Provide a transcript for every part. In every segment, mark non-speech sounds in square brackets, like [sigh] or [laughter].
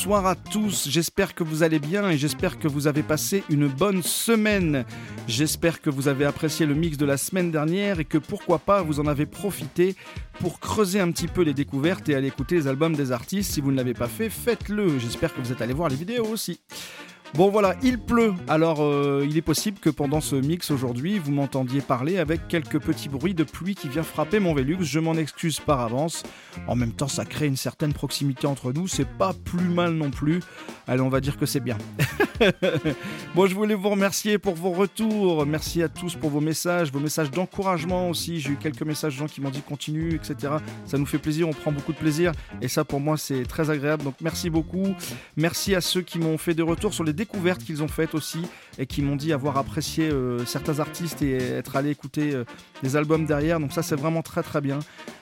bonsoir à tous, j'espère que vous allez bien et j'espère que vous avez passé une bonne semaine. J'espère que vous avez apprécié le mix de la semaine dernière et que pourquoi pas vous en avez profité pour creuser un petit peu les découvertes et aller écouter les albums des artistes. Si vous ne l'avez pas fait, faites-le. J'espère que vous êtes allé voir les vidéos aussi. Bon voilà, il pleut, alors euh, il est possible que pendant ce mix aujourd'hui, vous m'entendiez parler avec quelques petits bruits de pluie qui vient frapper mon Velux, je m'en excuse par avance. En même temps, ça crée une certaine proximité entre nous, c'est pas plus mal non plus. Allez, on va dire que c'est bien. [laughs] bon, je voulais vous remercier pour vos retours, merci à tous pour vos messages, vos messages d'encouragement aussi. J'ai eu quelques messages de gens qui m'ont dit continue, etc. Ça nous fait plaisir, on prend beaucoup de plaisir et ça pour moi c'est très agréable. Donc merci beaucoup. Merci à ceux qui m'ont fait des retours sur les découvertes qu'ils ont faites aussi et qui m'ont dit avoir apprécié euh, certains artistes et être allé écouter euh, des albums derrière. Donc ça c'est vraiment très très bien.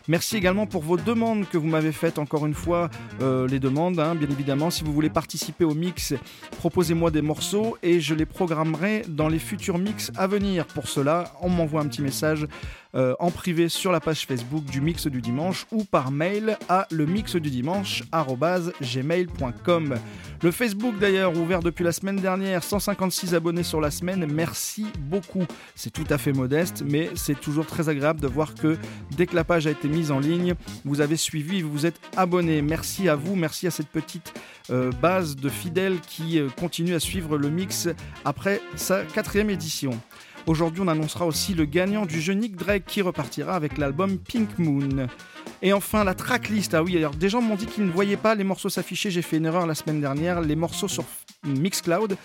Merci également pour vos demandes que vous m'avez faites encore une fois, euh, les demandes, hein, bien évidemment. Si vous voulez participer au mix, proposez-moi des morceaux et je les programmerai dans les futurs mix à venir. Pour cela, on m'envoie un petit message euh, en privé sur la page Facebook du Mix du Dimanche ou par mail à le mix du dimanche gmail.com. Le Facebook d'ailleurs ouvert depuis la semaine dernière, 156 sur la semaine. Merci beaucoup. C'est tout à fait modeste, mais c'est toujours très agréable de voir que dès que la page a été mise en ligne, vous avez suivi, vous vous êtes abonné. Merci à vous, merci à cette petite euh, base de fidèles qui euh, continue à suivre le mix après sa quatrième édition. Aujourd'hui, on annoncera aussi le gagnant du jeu Nick Drake qui repartira avec l'album Pink Moon. Et enfin, la tracklist. Ah oui, alors des gens m'ont dit qu'ils ne voyaient pas les morceaux s'afficher. J'ai fait une erreur la semaine dernière. Les morceaux sur Mixcloud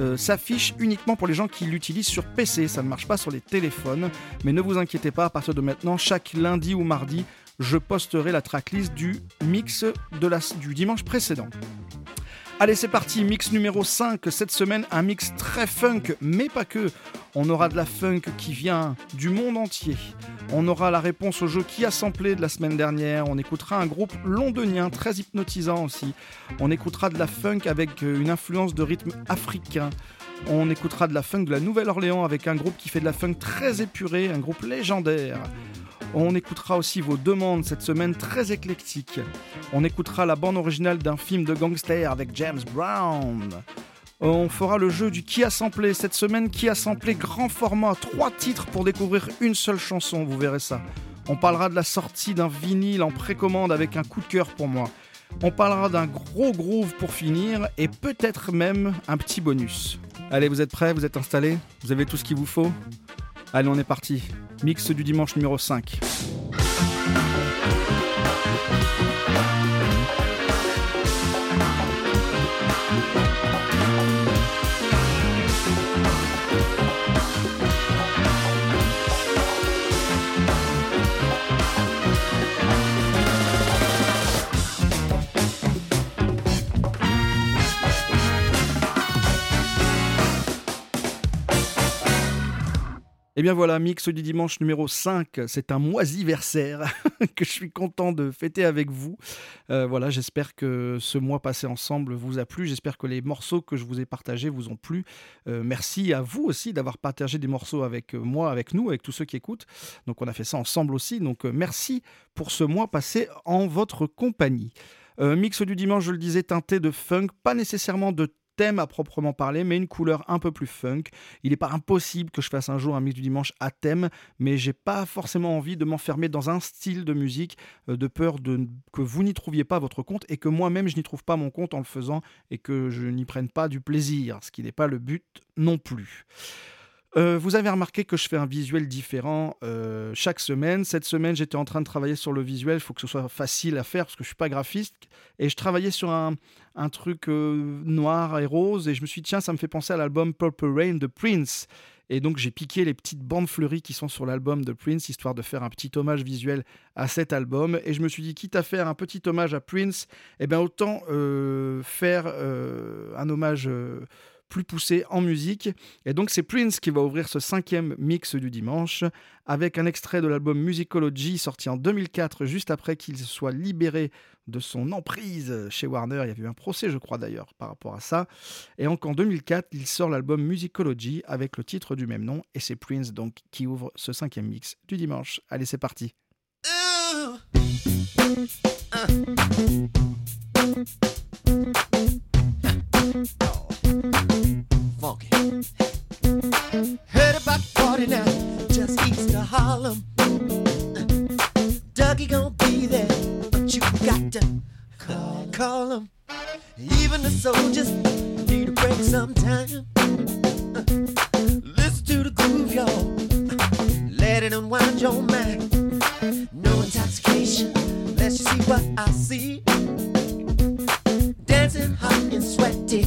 euh, s'affichent uniquement pour les gens qui l'utilisent sur PC. Ça ne marche pas sur les téléphones. Mais ne vous inquiétez pas, à partir de maintenant, chaque lundi ou mardi, je posterai la tracklist du mix du dimanche précédent. Allez, c'est parti, mix numéro 5. Cette semaine, un mix très funk, mais pas que. On aura de la funk qui vient du monde entier. On aura la réponse au jeu qui a samplé de la semaine dernière. On écoutera un groupe londonien très hypnotisant aussi. On écoutera de la funk avec euh, une influence de rythme africain. On écoutera de la funk de la Nouvelle-Orléans avec un groupe qui fait de la funk très épurée, un groupe légendaire. On écoutera aussi vos demandes cette semaine très éclectique. On écoutera la bande originale d'un film de gangster avec James Brown. On fera le jeu du qui a samplé cette semaine. Qui a samplé grand format, trois titres pour découvrir une seule chanson, vous verrez ça. On parlera de la sortie d'un vinyle en précommande avec un coup de cœur pour moi. On parlera d'un gros groove pour finir et peut-être même un petit bonus. Allez, vous êtes prêts? Vous êtes installés? Vous avez tout ce qu'il vous faut? Allez, on est parti. Mix du dimanche numéro 5. Et eh bien voilà, mix du dimanche numéro 5, c'est un moisiversaire [laughs] que je suis content de fêter avec vous. Euh, voilà, j'espère que ce mois passé ensemble vous a plu, j'espère que les morceaux que je vous ai partagés vous ont plu. Euh, merci à vous aussi d'avoir partagé des morceaux avec moi, avec nous, avec tous ceux qui écoutent. Donc on a fait ça ensemble aussi, donc euh, merci pour ce mois passé en votre compagnie. mix du dimanche, je le disais, teinté de funk, pas nécessairement de thème à proprement parler, mais une couleur un peu plus funk. Il n'est pas impossible que je fasse un jour un mix du dimanche à thème, mais j'ai pas forcément envie de m'enfermer dans un style de musique euh, de peur que vous n'y trouviez pas votre compte et que moi-même je n'y trouve pas mon compte en le faisant et que je n'y prenne pas du plaisir, ce qui n'est pas le but non plus. Euh, vous avez remarqué que je fais un visuel différent euh, chaque semaine. Cette semaine, j'étais en train de travailler sur le visuel. Il faut que ce soit facile à faire parce que je ne suis pas graphiste. Et je travaillais sur un, truc euh, noir et rose. Et je me suis dit, tiens, ça me fait penser à l'album Purple Rain de Prince. Et donc j'ai piqué les petites bandes fleuries qui sont sur l'album de Prince, histoire de faire un petit hommage visuel à cet album. Et je me suis dit, quitte à faire un petit hommage à Prince, eh bien autant faire un hommage plus poussé en musique. Et donc c'est Prince qui va ouvrir ce cinquième mix du dimanche avec un extrait de l'album Musicology sorti en 2004, juste après qu'il soit libéré de son emprise chez Warner. Il y a eu un procès, je crois d'ailleurs, par rapport à ça. Et donc en 2004, il sort l'album Musicology avec le titre du même nom. Et c'est Prince donc qui ouvre ce cinquième mix du dimanche. Allez, c'est parti. Funky. Heard about the party now, just east of Harlem. Dougie gonna be there, but you got to call, call him. Even the soldiers need a break sometimes. Listen to the groove, y'all. Let it unwind your mind. No intoxication, let you see what I see dancing hot and sweaty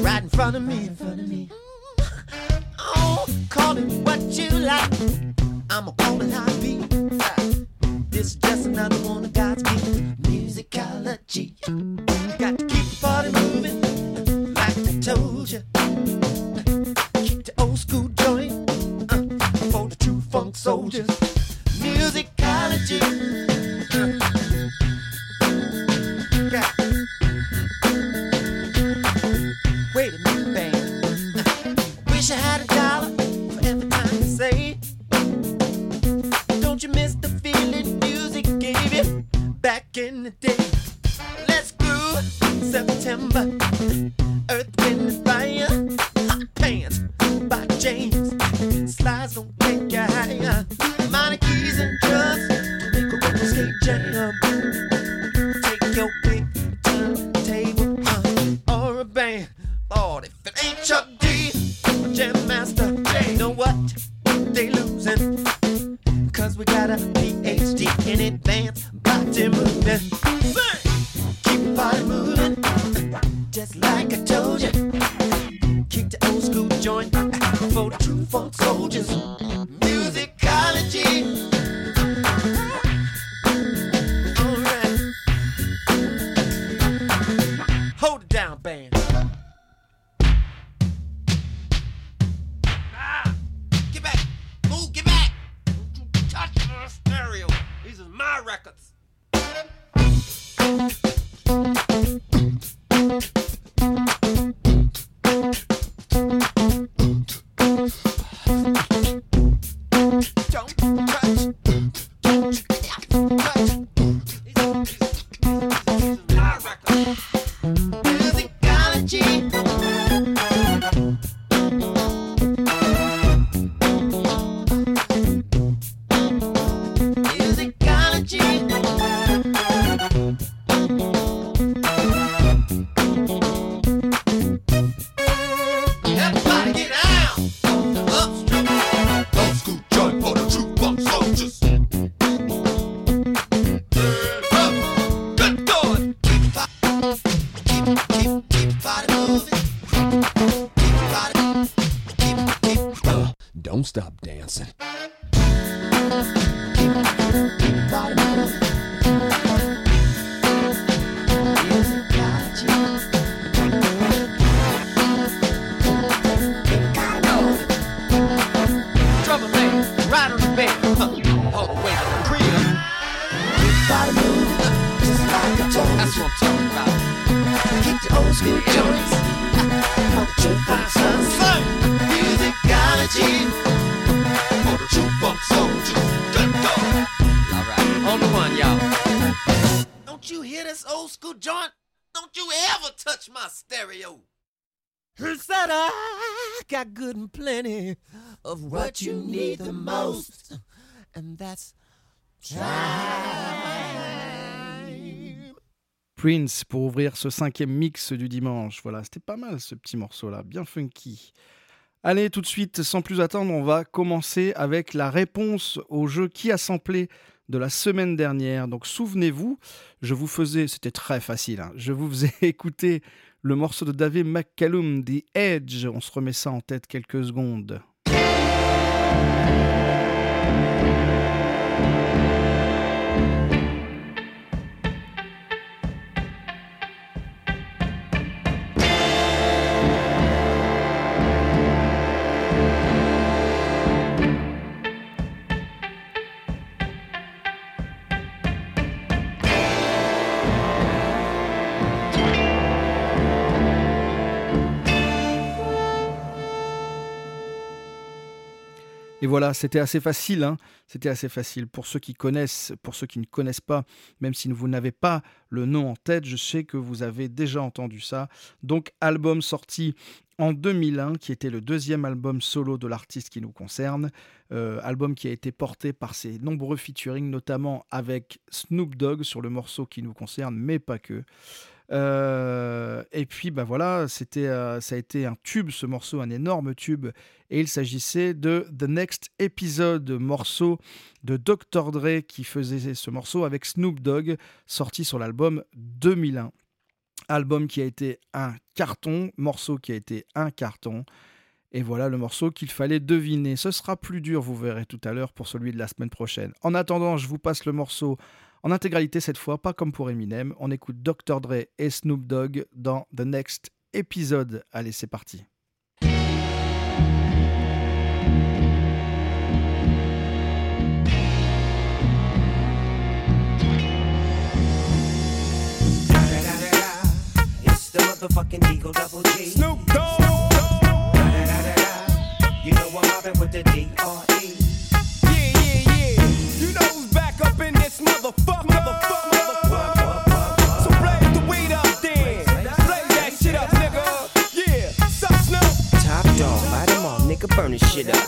right in front of me, in front of me. Oh, call it what you like. I'm a woman, I be. This is just another one of God's gifts. Musicology. Got to keep the party moving, like I told you. Keep the old school joint uh, for the true funk soldiers. Musicology. back in the day. Let's go September. Prince pour ouvrir ce cinquième mix du dimanche. Voilà, c'était pas mal ce petit morceau-là, bien funky. Allez, tout de suite, sans plus attendre, on va commencer avec la réponse au jeu qui a samplé de la semaine dernière. Donc souvenez-vous, je vous faisais, c'était très facile, hein, je vous faisais [laughs] écouter le morceau de David McCallum, The Edge. On se remet ça en tête quelques secondes. Et voilà, c'était assez facile. Hein. c'était assez facile. Pour ceux qui connaissent, pour ceux qui ne connaissent pas, même si vous n'avez pas le nom en tête, je sais que vous avez déjà entendu ça. Donc, album sorti en 2001, qui était le deuxième album solo de l'artiste qui nous concerne. Euh, album qui a été porté par ses nombreux featuring, notamment avec Snoop Dogg sur le morceau qui nous concerne, mais pas que. Euh, et puis, bah voilà, c'était, euh, ça a été un tube, ce morceau, un énorme tube. Et il s'agissait de The Next Episode, morceau de Dr. Dre qui faisait ce morceau avec Snoop Dogg, sorti sur l'album 2001. Album qui a été un carton, morceau qui a été un carton. Et voilà le morceau qu'il fallait deviner. Ce sera plus dur, vous verrez tout à l'heure, pour celui de la semaine prochaine. En attendant, je vous passe le morceau en intégralité cette fois, pas comme pour Eminem. On écoute Dr. Dre et Snoop Dogg dans The Next Episode. Allez, c'est parti. Snoop Dogg. You know I'm mobbing with the D.R.E. burn this shit up.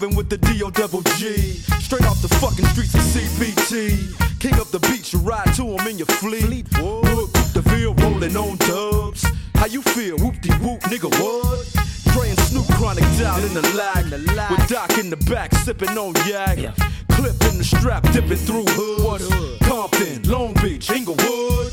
You know I'm mobbing with the D.O. double G. Straight off the fucking streets of CBT. King up the beach, you ride to him in your fleet. Look, the field rolling on dubs. How you feel? Whoop de whoop, nigga, what? Dre and Snoop chronic down in the lag. With Doc in the back, sipping on yak. Clip in the strap, dipping through hood. Compton, Long Beach, Inglewood.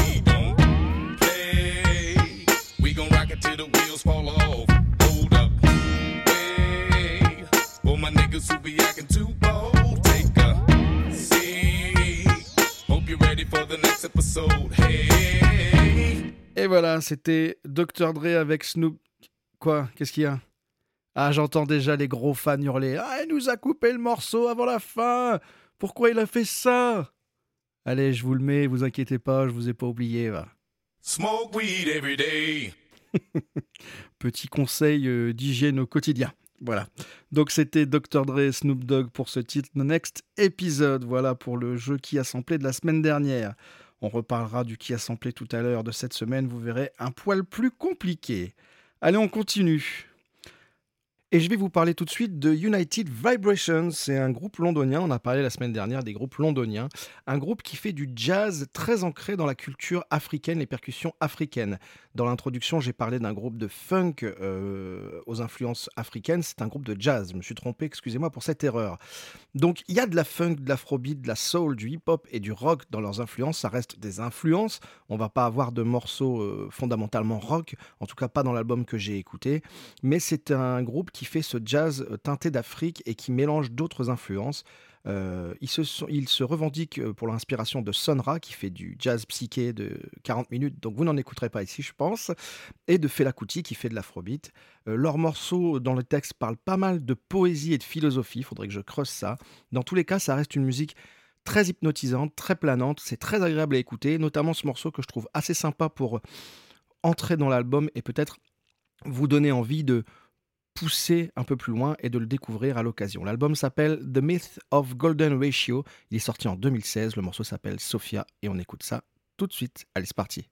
Et voilà, c'était Dr. Dre avec Snoop. Quoi? Qu'est-ce qu'il y a? Ah, j'entends déjà les gros fans hurler. Ah, il nous a coupé le morceau avant la fin Pourquoi il a fait ça? Allez, je vous le mets, vous inquiétez pas, je vous ai pas oublié. Va. Smoke weed every day. [laughs] Petit conseil euh, d'hygiène au quotidien. Voilà. Donc c'était Dr. Dre et Snoop Dogg pour ce titre The Next Episode. Voilà pour le jeu qui a samplé de la semaine dernière. On reparlera du qui a samplé tout à l'heure de cette semaine. Vous verrez un poil plus compliqué. Allez, on continue. Et je vais vous parler tout de suite de United Vibrations. C'est un groupe londonien. On a parlé la semaine dernière des groupes londoniens. Un groupe qui fait du jazz très ancré dans la culture africaine, les percussions africaines. Dans l'introduction, j'ai parlé d'un groupe de funk euh, aux influences africaines. C'est un groupe de jazz. Je me suis trompé, excusez-moi pour cette erreur. Donc il y a de la funk, de l'afrobeat, de la soul, du hip-hop et du rock dans leurs influences. Ça reste des influences. On va pas avoir de morceaux euh, fondamentalement rock, en tout cas pas dans l'album que j'ai écouté. Mais c'est un groupe qui fait ce jazz euh, teinté d'Afrique et qui mélange d'autres influences. Euh, il, se, il, se, revendique euh, pour l'inspiration de Sonra, qui fait du jazz psyché de 40 minutes, donc vous n'en écouterez pas ici, je pense, et de Fela Kuti, qui fait de l'afrobeat. Euh, leurs morceaux dans le texte parlent pas mal de poésie et de philosophie, il faudrait que je creuse ça. Dans tous les cas, ça reste une musique très hypnotisante, très planante, c'est très agréable à écouter, notamment ce morceau que je trouve assez sympa pour entrer dans l'album et peut-être vous donner envie de pousser un peu plus loin et de le découvrir à l'occasion. L'album s'appelle The Myth of Golden Ratio, il est sorti en 2016, le morceau s'appelle Sophia et on écoute ça tout de suite. Allez, c'est parti.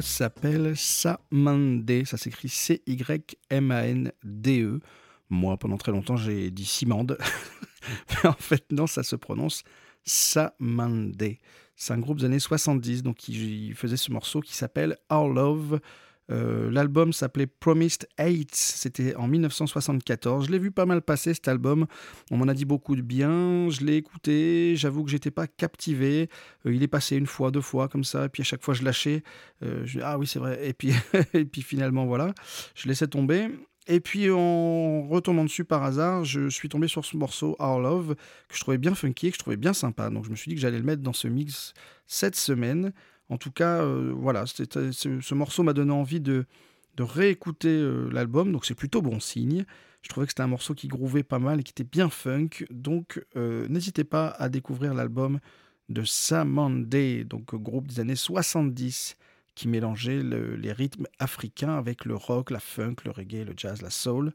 S'appelle Samande, ça s'écrit C-Y-M-A-N-D-E. Moi, pendant très longtemps, j'ai dit Simande. [laughs] Mais en fait, non, ça se prononce Samande. C'est un groupe des années 70, donc qui faisait ce morceau qui s'appelle Our Love. Euh, l'album s'appelait Promised Eight, c'était en 1974. Je l'ai vu pas mal passer cet album, on m'en a dit beaucoup de bien, je l'ai écouté, j'avoue que j'étais pas captivé. Euh, il est passé une fois, deux fois comme ça, et puis à chaque fois je lâchais. Euh, ah oui, c'est vrai, et puis, [laughs] et finalement voilà, je laissais tomber. Et puis en retombant dessus par hasard, je suis tombé sur ce morceau Our Love que je trouvais bien funky, que je trouvais bien sympa. Donc je me suis dit que j'allais le mettre dans ce mix cette semaine. En tout cas, euh, voilà, ce, morceau m'a donné envie de, réécouter euh, l'album, donc c'est plutôt bon signe. Je trouvais que c'était un morceau qui grouvait pas mal et qui était bien funk, donc euh, n'hésitez pas à découvrir l'album de Sam Day, donc groupe des années 70 qui mélangeait les rythmes africains avec le rock, la funk, le reggae, le jazz, la soul.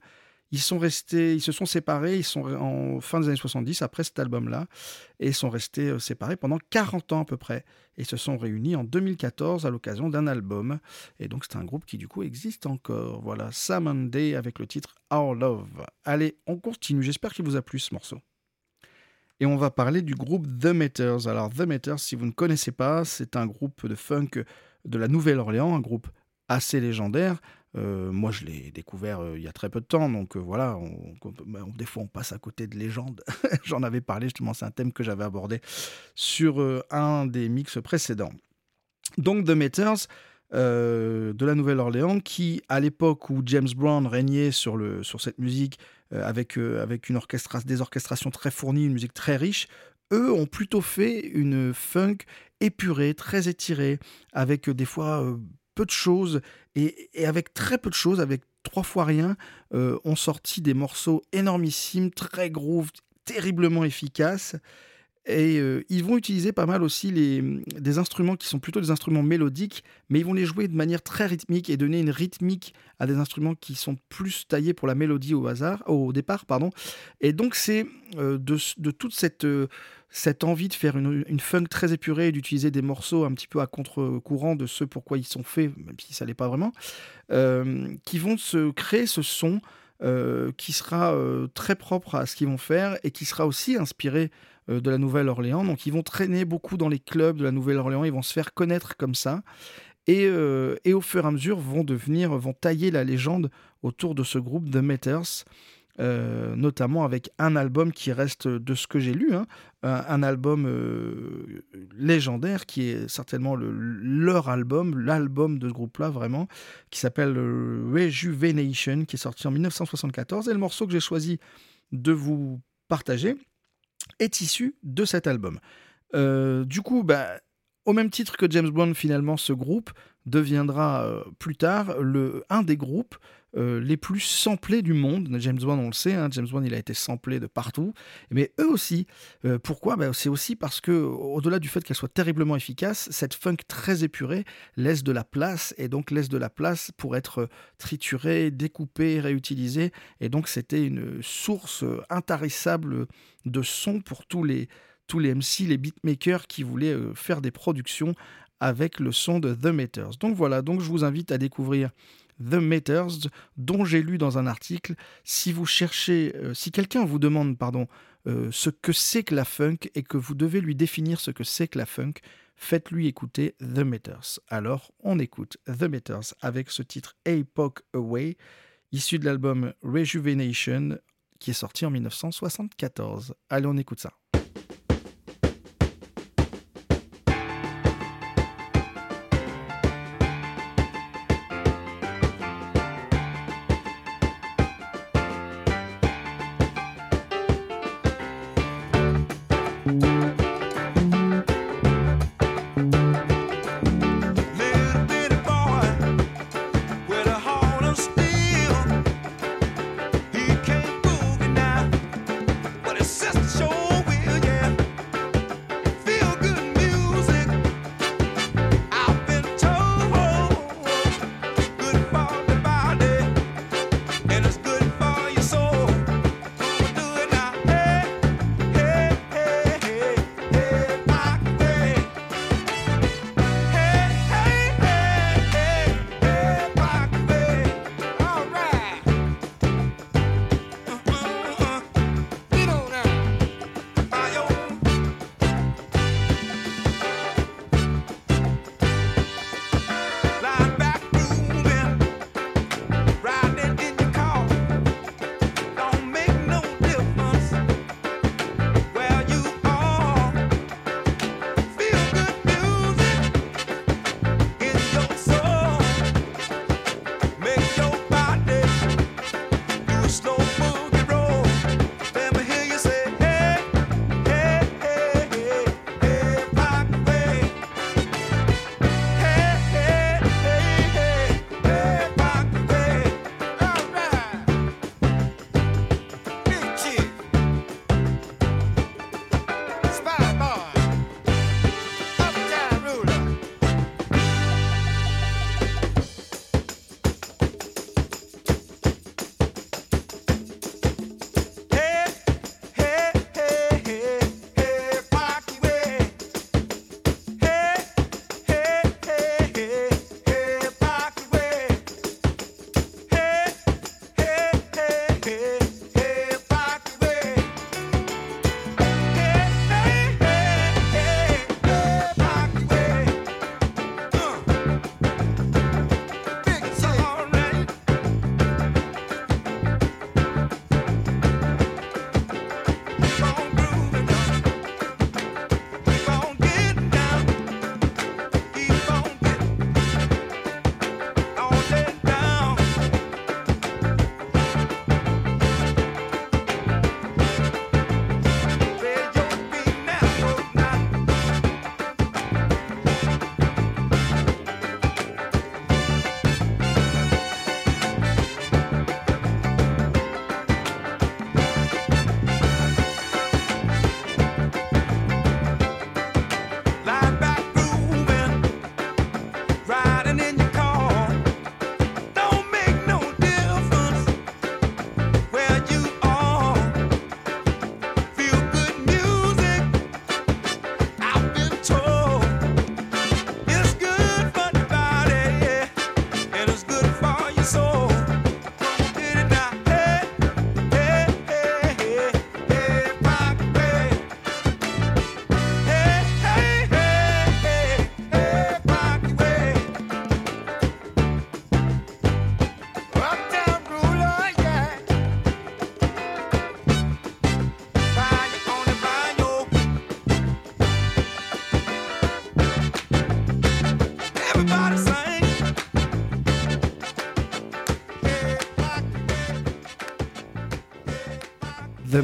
Ils sont restés, ils se sont séparés, ils sont en fin des années 70 après cet album-là, et ils sont restés euh, séparés pendant 40 ans à peu près, et se sont réunis en 2014 à l'occasion d'un album. Et donc c'est un groupe qui du coup existe encore. Voilà, Sam Day avec le titre Our Love. Allez, on continue. J'espère qu'il vous a plu ce morceau. Et on va parler du groupe The Meters. Alors The Meters, si vous ne connaissez pas, c'est un groupe de funk de la Nouvelle-Orléans, un groupe assez légendaire. Euh, moi, je l'ai découvert euh, il y a très peu de temps, donc euh, voilà, bah, des fois on passe à côté de légendes. [laughs] J'en avais parlé justement, c'est un thème que j'avais abordé sur un des mix précédents. Donc The Meters, de la Nouvelle-Orléans, qui à l'époque où James Brown régnait sur, le, sur cette musique, avec, avec une orchestra, des orchestrations très fournies, une musique très riche, eux ont plutôt fait une funk épurée, très étirée, avec des fois peu de choses et, avec très peu de choses, avec trois fois rien, euh, ont sorti des morceaux énormissimes, très groove, terriblement efficaces. Et euh, ils vont utiliser pas mal aussi les, des instruments qui sont plutôt des instruments mélodiques, mais ils vont les jouer de manière très rythmique et donner une rythmique à des instruments qui sont plus taillés pour la mélodie au hasard, au départ, pardon. Et donc c'est euh, de, toute cette cette envie de faire une, funk très épurée et d'utiliser des morceaux un petit peu à contre-courant de ce pourquoi ils sont faits, même si ça l'est pas vraiment, euh, qui vont se créer ce son euh, qui sera euh, très propre à ce qu'ils vont faire et qui sera aussi inspiré de la Nouvelle-Orléans. Donc ils vont traîner beaucoup dans les clubs de la Nouvelle-Orléans, ils vont se faire connaître comme ça. Et, et, au fur et à mesure vont devenir, vont tailler la légende autour de ce groupe The Meters. Euh, notamment avec un album qui reste, de ce que j'ai lu, hein, un, album euh, légendaire qui est certainement leur album, l'album de ce groupe-là vraiment, qui s'appelle euh, Rejuvenation, qui est sorti en 1974. Et le morceau que j'ai choisi de vous partager est issu de cet album. du coup, bah, au même titre que James Bond, finalement, ce groupe deviendra plus tard le, un des groupes euh, les plus samplés du monde. James Bond, on le sait, hein, James Bond, il a été samplé de partout. Mais eux aussi. Euh, pourquoi? Ben, C'est aussi parce que, au-delà du fait qu'elle soit terriblement efficace, cette funk très épurée laisse de la place et donc laisse de la place pour être triturée, découpée, réutilisée. Et donc, c'était une source intarissable de son pour tous les tous les MC, les beatmakers qui voulaient euh, faire des productions avec le son de The Meters. Donc voilà, donc je vous invite à découvrir The Meters, dont j'ai lu dans un article. Si vous cherchez, euh, si quelqu'un vous demande, pardon, euh, ce que c'est que la funk et que vous devez lui définir ce que c'est que la funk, faites-lui écouter The Meters. Alors, on écoute The Meters avec ce titre Epoch Away, issu de l'album Rejuvenation, qui est sorti en 1974. Allez, on écoute ça.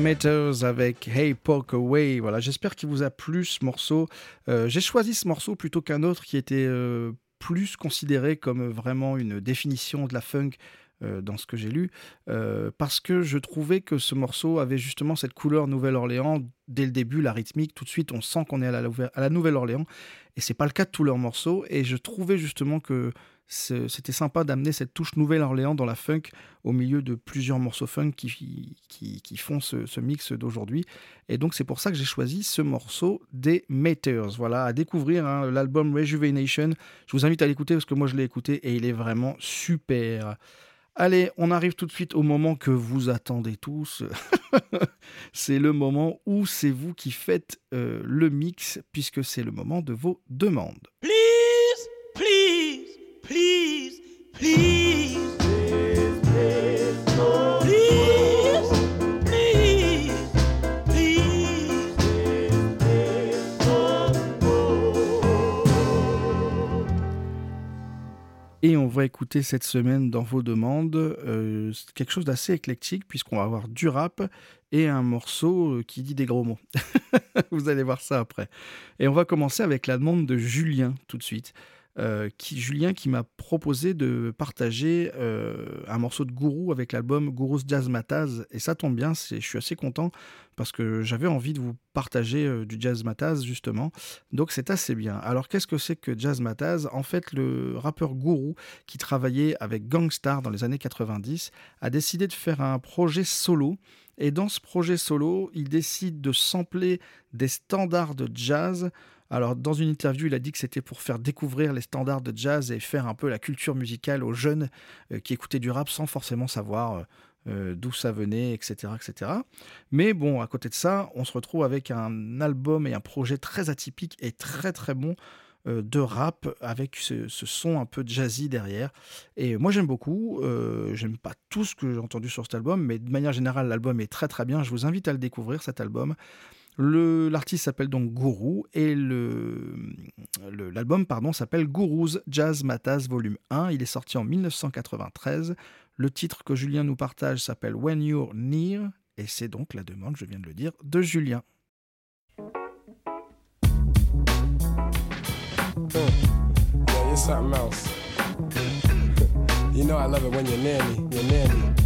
Avec Hey Poke Away. Voilà, j'espère qu'il vous a plu ce morceau. Euh, j'ai choisi ce morceau plutôt qu'un autre qui était euh, plus considéré comme vraiment une définition de la funk euh, dans ce que j'ai lu, parce que je trouvais que ce morceau avait justement cette couleur Nouvelle-Orléans dès le début, la rythmique, tout de suite on sent qu'on est à la, la Nouvelle-Orléans, et c'est pas le cas de tous leurs morceaux, et je trouvais justement que c'était sympa d'amener cette touche Nouvelle-Orléans dans la funk au milieu de plusieurs morceaux funk qui, font ce, mix d'aujourd'hui. Et donc c'est pour ça que j'ai choisi ce morceau des Meters. Voilà, à découvrir hein, l'album Rejuvenation. Je vous invite à l'écouter parce que moi je l'ai écouté et il est vraiment super. Allez, on arrive tout de suite au moment que vous attendez tous. [laughs] c'est le moment où c'est vous qui faites euh, le mix puisque c'est le moment de vos demandes. Please, please. Please, please. Et on va écouter cette semaine dans vos demandes euh, quelque chose d'assez éclectique puisqu'on va avoir du rap et un morceau euh, qui dit des gros mots. [laughs] Vous allez voir ça après. Et on va commencer avec la demande de Julien tout de suite. Euh, qui, Julien qui m'a proposé de partager euh, un morceau de Gourou avec l'album Gourou's Jazz Mataz. Et ça tombe bien, je suis assez content parce que j'avais envie de vous partager euh, du Jazz Mataz justement. Donc c'est assez bien. Alors qu'est-ce que c'est que Jazz Mataz En fait, le rappeur Gourou qui travaillait avec Gangstar dans les années 90 a décidé de faire un projet solo. Et dans ce projet solo, il décide de sampler des standards de jazz alors, dans une interview, il a dit que c'était pour faire découvrir les standards de jazz et faire un peu la culture musicale aux jeunes euh, qui écoutaient du rap sans forcément savoir euh, euh, d'où ça venait, etc., etc. Mais bon, à côté de ça, on se retrouve avec un album et un projet très atypique et très très bon de rap avec ce, son un peu jazzy derrière. Et moi j'aime beaucoup, j'aime pas tout ce que j'ai entendu sur cet album, mais de manière générale l'album est très très bien. Je vous invite à le découvrir cet album. L'artiste s'appelle donc Gourou et l'album pardon s'appelle Gourou's Jazz Matas Volume 1. Il est sorti en 1993. Le titre que Julien nous partage s'appelle When You're Near et c'est donc la demande, je viens de le dire, de Julien. Me.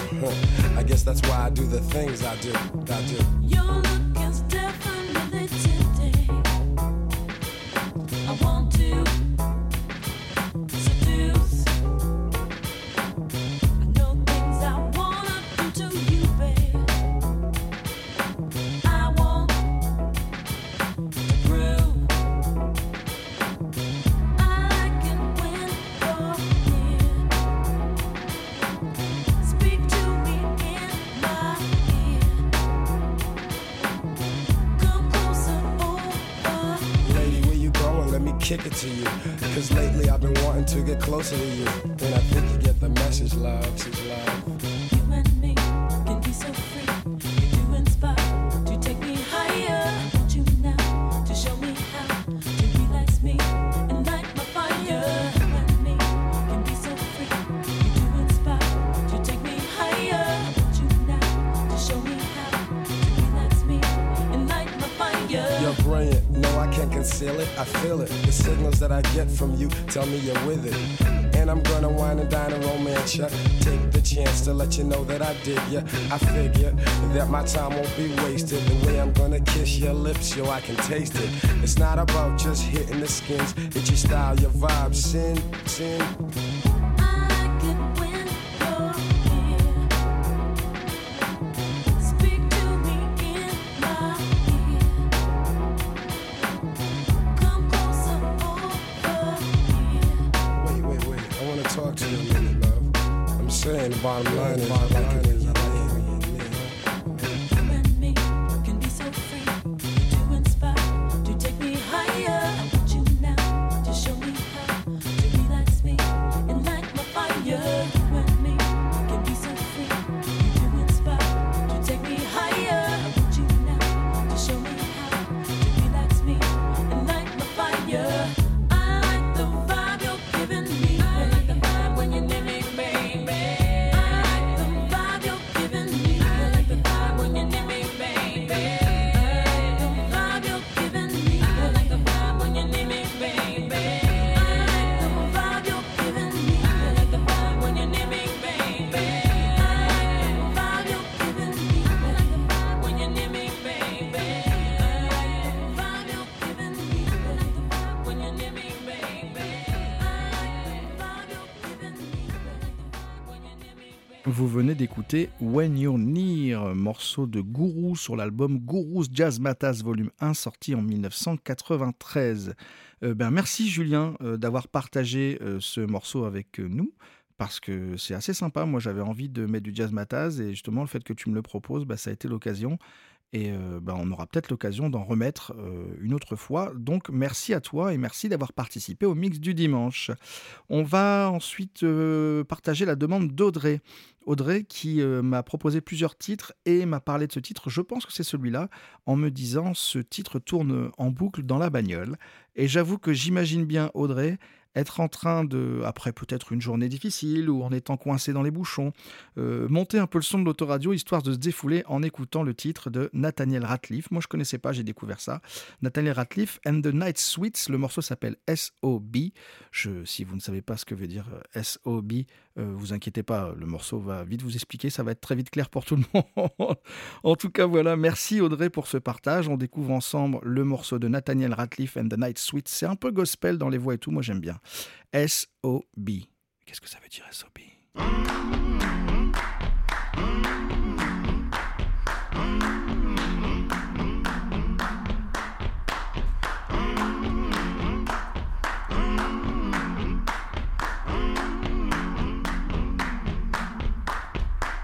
[laughs] I guess that's why I do the things I do. You know that I dig ya. I figure that my time won't be wasted. The way I'm gonna kiss your lips, yo, I can taste it. It's not about just hitting the skins, it's your style, your vibe, sin, sin. When You're Near, morceau de Gourou sur l'album Gourou's Jazz Matas volume 1 sorti en 1993. Euh, ben merci Julien euh, d'avoir partagé euh, ce morceau avec nous parce que c'est assez sympa. Moi j'avais envie de mettre du jazz Matas et justement le fait que tu me le proposes, ben, ça a été l'occasion. Et ben, on aura peut-être l'occasion d'en remettre une autre fois. Donc merci à toi et merci d'avoir participé au mix du dimanche. On va ensuite partager la demande d'Audrey. Audrey qui m'a proposé plusieurs titres et m'a parlé de ce titre. Je pense que c'est celui-là en me disant ce titre tourne en boucle dans la bagnole. Et j'avoue que j'imagine bien Audrey être en train de, après peut-être une journée difficile ou en étant coincé dans les bouchons, euh, monter un peu le son de l'autoradio histoire de se défouler en écoutant le titre de Nathaniel Ratliff. Moi je connaissais pas, j'ai découvert ça. Nathaniel Ratliff and the Night Sweets. Le morceau s'appelle SOB. Si vous ne savez pas ce que veut dire euh, SOB, euh, vous inquiétez pas, le morceau va vite vous expliquer, ça va être très vite clair pour tout le [laughs] monde. en tout cas, voilà, merci Audrey pour ce partage. On découvre ensemble le morceau de Nathaniel Ratliff and the Night Sweets. C'est un peu gospel dans les voix et tout, moi j'aime bien. S-O-B. Qu'est-ce que ça veut dire S-O-B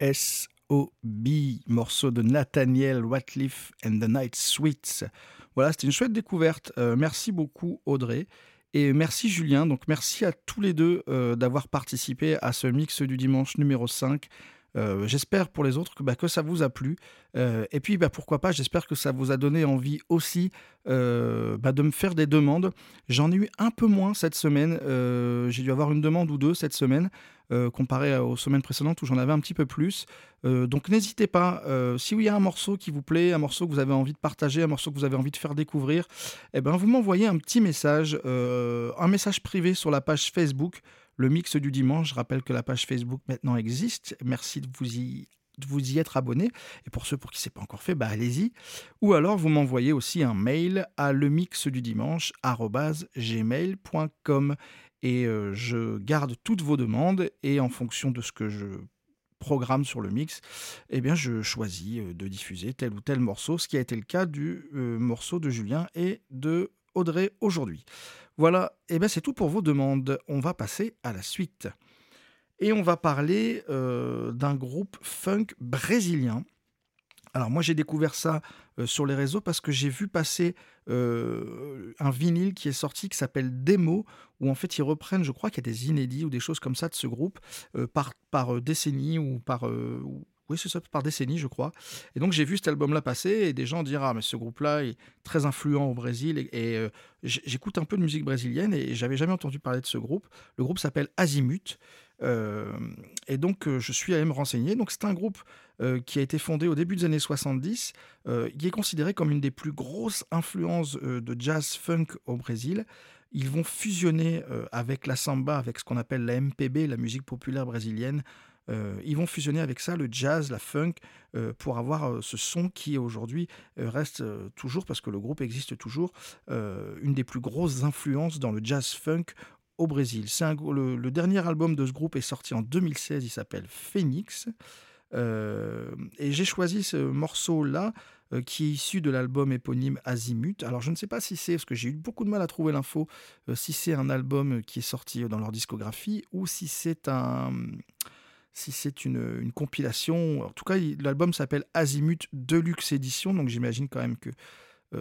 S.O.B., morceau de Nathaniel Ratliff and the Night Sweets. Voilà, c'était une chouette découverte. Euh, merci beaucoup Audrey. Et merci Julien. Donc merci à tous les deux euh, d'avoir participé à ce mix du dimanche numéro 5. Euh, j'espère pour les autres que, bah, ça vous a plu. Et puis, bah, pourquoi pas, j'espère que ça vous a donné envie aussi bah, de me faire des demandes. J'en ai eu un peu moins cette semaine. J'ai dû avoir une demande ou deux cette semaine, euh, comparé aux semaines précédentes où j'en avais un petit peu plus. Euh, donc n'hésitez pas, euh, si il y a un morceau qui vous plaît, un morceau que vous avez envie de partager, un morceau que vous avez envie de faire découvrir, eh ben, vous m'envoyez un petit message, un message privé sur la page Facebook le mix du dimanche. Je rappelle que la page Facebook maintenant existe. Merci de vous y, de vous y être abonné. Et pour ceux pour qui ce n'est pas encore fait, bah allez-y. Ou alors vous m'envoyez aussi un mail à le et euh, je garde toutes vos demandes et en fonction de ce que je programme sur le mix, eh bien je choisis euh, de diffuser tel ou tel morceau, ce qui a été le cas du euh, morceau de Julien et de Audrey aujourd'hui. Voilà, et bien c'est tout pour vos demandes. On va passer à la suite. Et on va parler d'un groupe funk brésilien. Alors moi j'ai découvert ça euh, sur les réseaux parce que j'ai vu passer euh, un vinyle qui est sorti qui s'appelle Demo, où en fait ils reprennent, je crois qu'il y a des inédits ou des choses comme ça de ce groupe euh, par, par décennie ou par... ou- oui, c'est ça, par décennie, je crois. Et donc, j'ai vu cet album-là passer et des gens dire Ah, mais ce groupe-là est très influent au Brésil. Et, j'écoute un peu de musique brésilienne et j'avais jamais entendu parler de ce groupe. Le groupe s'appelle Azimut. Et donc, je suis allé me renseigner. Donc, c'est un groupe euh, qui a été fondé au début des années 70, euh, qui est considéré comme une des plus grosses influences euh, de jazz funk au Brésil. Ils vont fusionner euh, avec la samba, avec ce qu'on appelle la MPB, la musique populaire brésilienne. Ils vont fusionner avec ça le jazz, la funk, pour avoir ce son qui aujourd'hui reste toujours, parce que le groupe existe toujours, une des plus grosses influences dans le jazz funk au Brésil. Le, le dernier album de ce groupe est sorti en 2016, il s'appelle Phoenix. Euh, et j'ai choisi ce morceau-là euh, qui est issu de l'album éponyme Azimut. Alors je ne sais pas si c'est, parce que j'ai eu beaucoup de mal à trouver l'info, euh, si c'est un album qui est sorti dans leur discographie ou si c'est un si c'est une, compilation. En tout cas, l'album s'appelle Azimut Deluxe Edition, donc j'imagine quand même que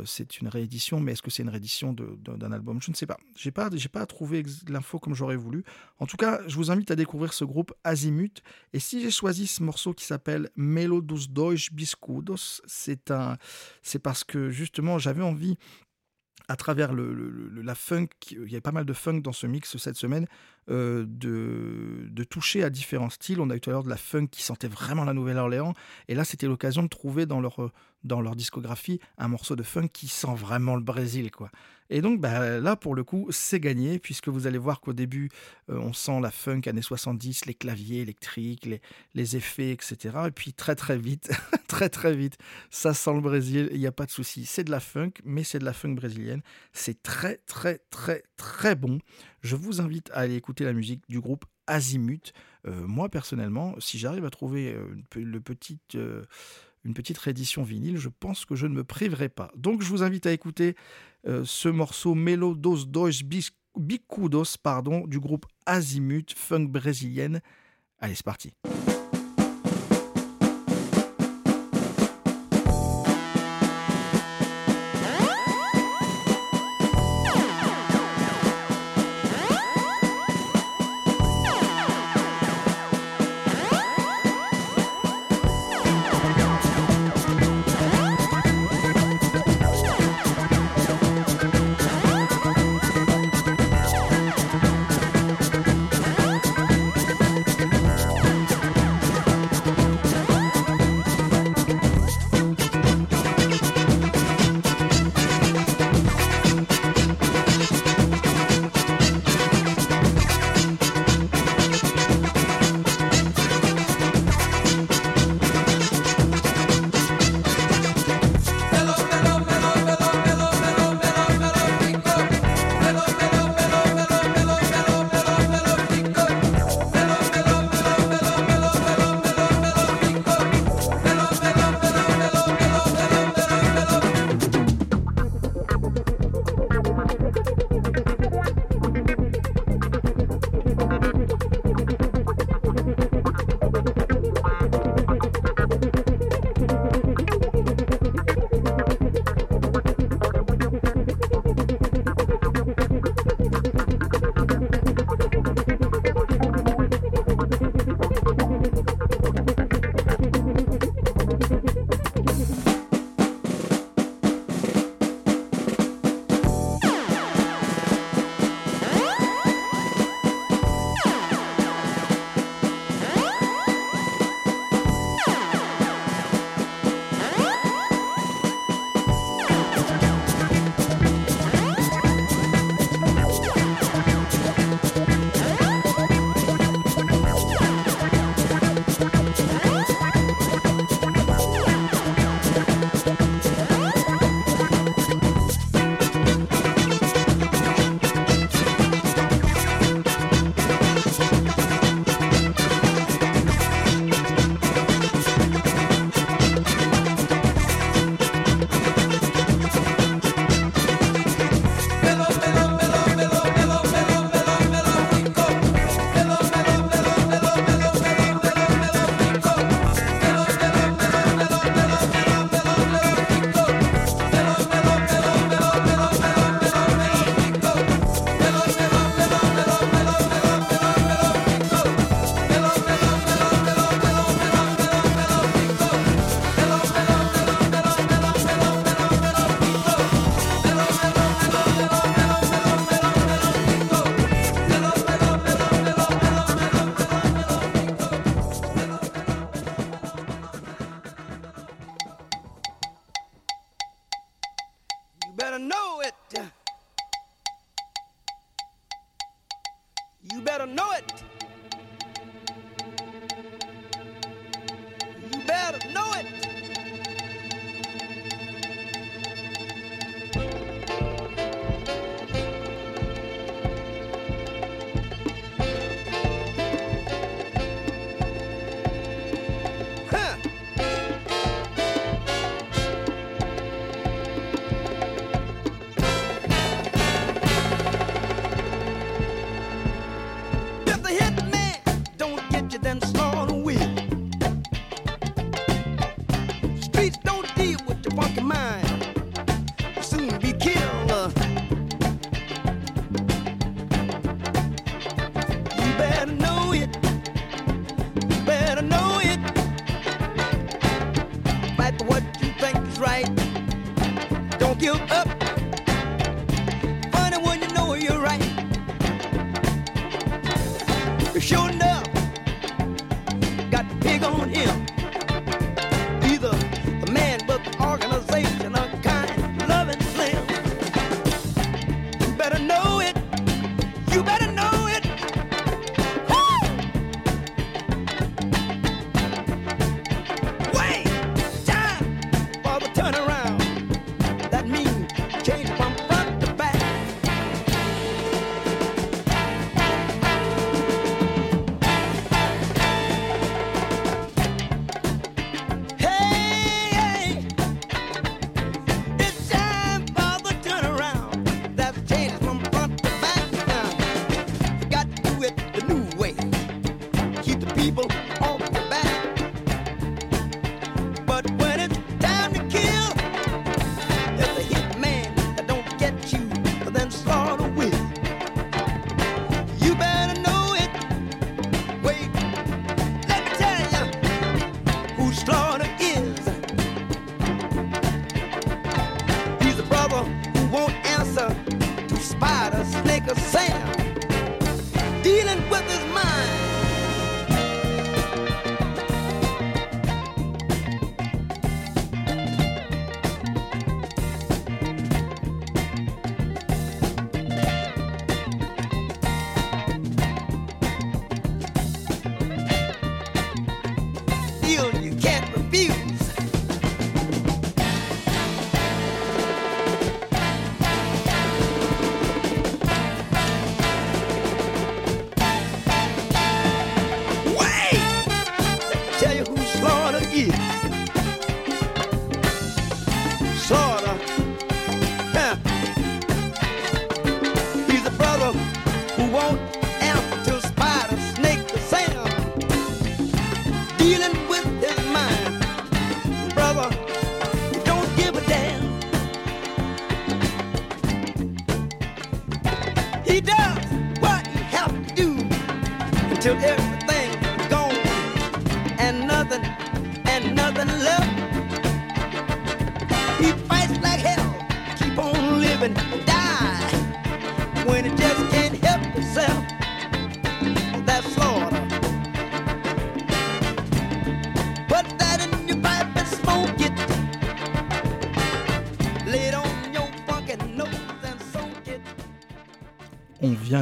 c'est une réédition, mais est-ce que c'est une réédition d'un album? Je ne sais pas. J'ai pas, pas trouvé l'info comme j'aurais voulu. En tout cas, je vous invite à découvrir ce groupe Azimut. Et si j'ai choisi ce morceau qui s'appelle Melo dos Dois Biscudos, c'est parce que justement j'avais envie à travers la funk, il y avait pas mal de funk dans ce mix cette semaine, euh, de, toucher à différents styles. On a eu tout à l'heure de la funk qui sentait vraiment la Nouvelle-Orléans. Et là, c'était l'occasion de trouver dans leur, dans leur discographie un morceau de funk qui sent vraiment le Brésil. quoi. Et donc bah, là, pour le coup, c'est gagné, puisque vous allez voir qu'au début, euh, on sent la funk années 70, les claviers électriques, les, les, effets, etc. Et puis très très vite, [laughs] très très vite, ça sent le Brésil, il n'y a pas de souci. C'est de la funk, mais c'est de la funk brésilienne. C'est très très très très bon. Je vous invite à aller écouter la musique du groupe Azimut. Euh, moi, personnellement, si j'arrive à trouver euh, le petit une petite réédition vinyle, je pense que je ne me priverai pas. Donc je vous invite à écouter euh, ce morceau Melodos Dois Bicudos pardon, du groupe Azimut, funk brésilienne. Allez, c'est parti. disparas.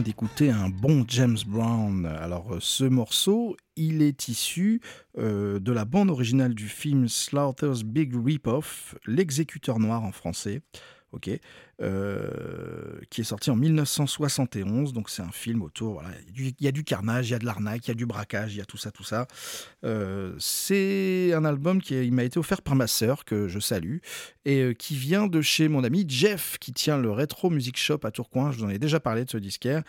D'écouter un bon James Brown. Alors euh, ce morceau, il est issu euh, de la bande originale du film Slaughter's Big Rip-Off, L'exécuteur noir en français ok, euh, qui est sorti en 1971. Donc c'est un film autour, voilà, il y, a du carnage, il y a de l'arnaque, il y a du braquage, il y a tout ça, tout ça. Euh, c'est un album qui m'a été offert par ma sœur, que je salue, et euh, qui vient de chez mon ami Jeff, qui tient le Retro Music Shop à Tourcoing. Je vous en ai déjà parlé de ce disquaire.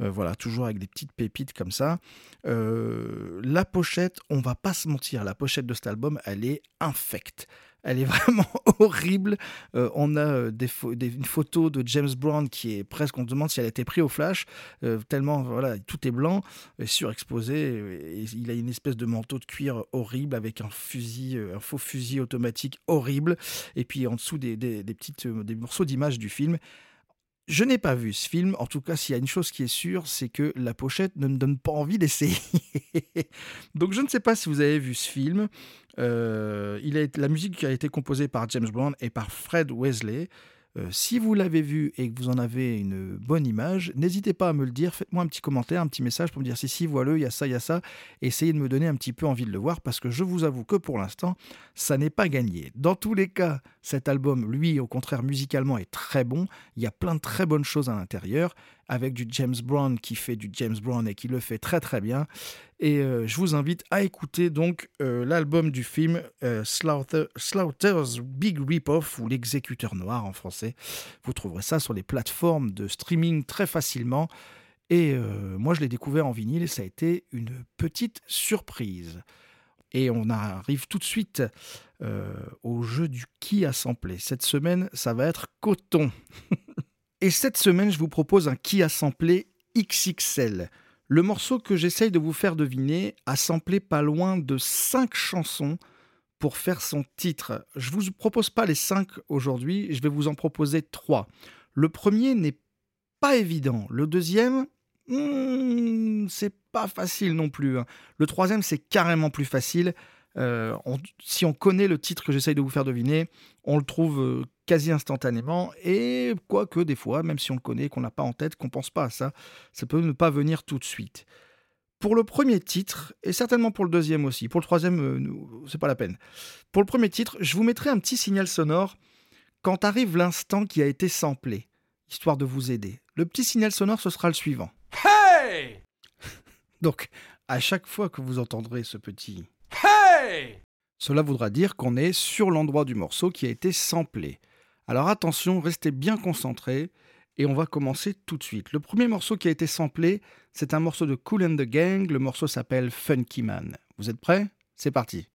voilà, toujours avec des petites pépites comme ça. la pochette, on va pas se mentir, la pochette de cet album, elle est infecte. Elle est vraiment [laughs] horrible. Euh, on a euh, des, une photo de James Brown qui est presque, on se demande si elle a été prise au flash, euh, tellement voilà, tout est blanc, surexposé. il a une espèce de manteau de cuir horrible avec un fusil, un faux fusil automatique horrible. Et puis en dessous des, des, des petites, des morceaux d'images du film. Je n'ai pas vu ce film. En tout cas, s'il y a une chose qui est sûre, c'est que la pochette ne me donne pas envie d'essayer. [laughs] Donc, je ne sais pas si vous avez vu ce film. Euh, il a, la musique a été composée par James Brown et par Fred Wesley. Euh, si vous l'avez vu et que vous en avez une bonne image, n'hésitez pas à me le dire. Faites-moi un petit commentaire, un petit message pour me dire si, si, voilà, il y a ça, il y a ça. Essayez de me donner un petit peu envie de le voir parce que je vous avoue que pour l'instant, ça n'est pas gagné. Dans tous les cas, cet album, lui, au contraire, musicalement, est très bon. Il y a plein de très bonnes choses à l'intérieur avec du James Brown qui fait du James Brown et qui le fait très très bien. Et euh, je vous invite à écouter donc euh, l'album du film euh, Slaughter's Big Rip-Off ou L'exécuteur noir en français. Vous trouverez ça sur les plateformes de streaming très facilement. Et moi je l'ai découvert en vinyle et ça a été une petite surprise. Et on arrive tout de suite au jeu du qui a samplé. Cette semaine, ça va être coton. [laughs] Et cette semaine, je vous propose un qui a samplé XXL. Le morceau que j'essaye de vous faire deviner a samplé pas loin de 5 chansons pour faire son titre. Je ne vous propose pas les 5 aujourd'hui, je vais vous en proposer 3. Le premier n'est pas évident. Le deuxième, hmm, c'est pas facile non plus. Hein. Le troisième, c'est carrément plus facile. Euh, si on connaît le titre que j'essaye de vous faire deviner, on le trouve euh, quasi instantanément. Et quoique des fois, même si on le connaît, qu'on n'a pas en tête, qu'on pense pas à ça, ça peut ne pas venir tout de suite. Pour le premier titre, et certainement pour le deuxième aussi, pour le troisième, euh, c'est pas la peine. Pour le premier titre, je vous mettrai un petit signal sonore quand arrive l'instant qui a été samplé, histoire de vous aider. Le petit signal sonore, ce sera le suivant. Hey [laughs] Donc, à chaque fois que vous entendrez ce petit Cela voudra dire qu'on est sur l'endroit du morceau qui a été samplé. Alors attention, restez bien concentrés et on va commencer tout de suite. Le premier morceau qui a été samplé, c'est un morceau de Cool and the Gang, le morceau s'appelle Funky Man. Vous êtes prêts? C'est parti.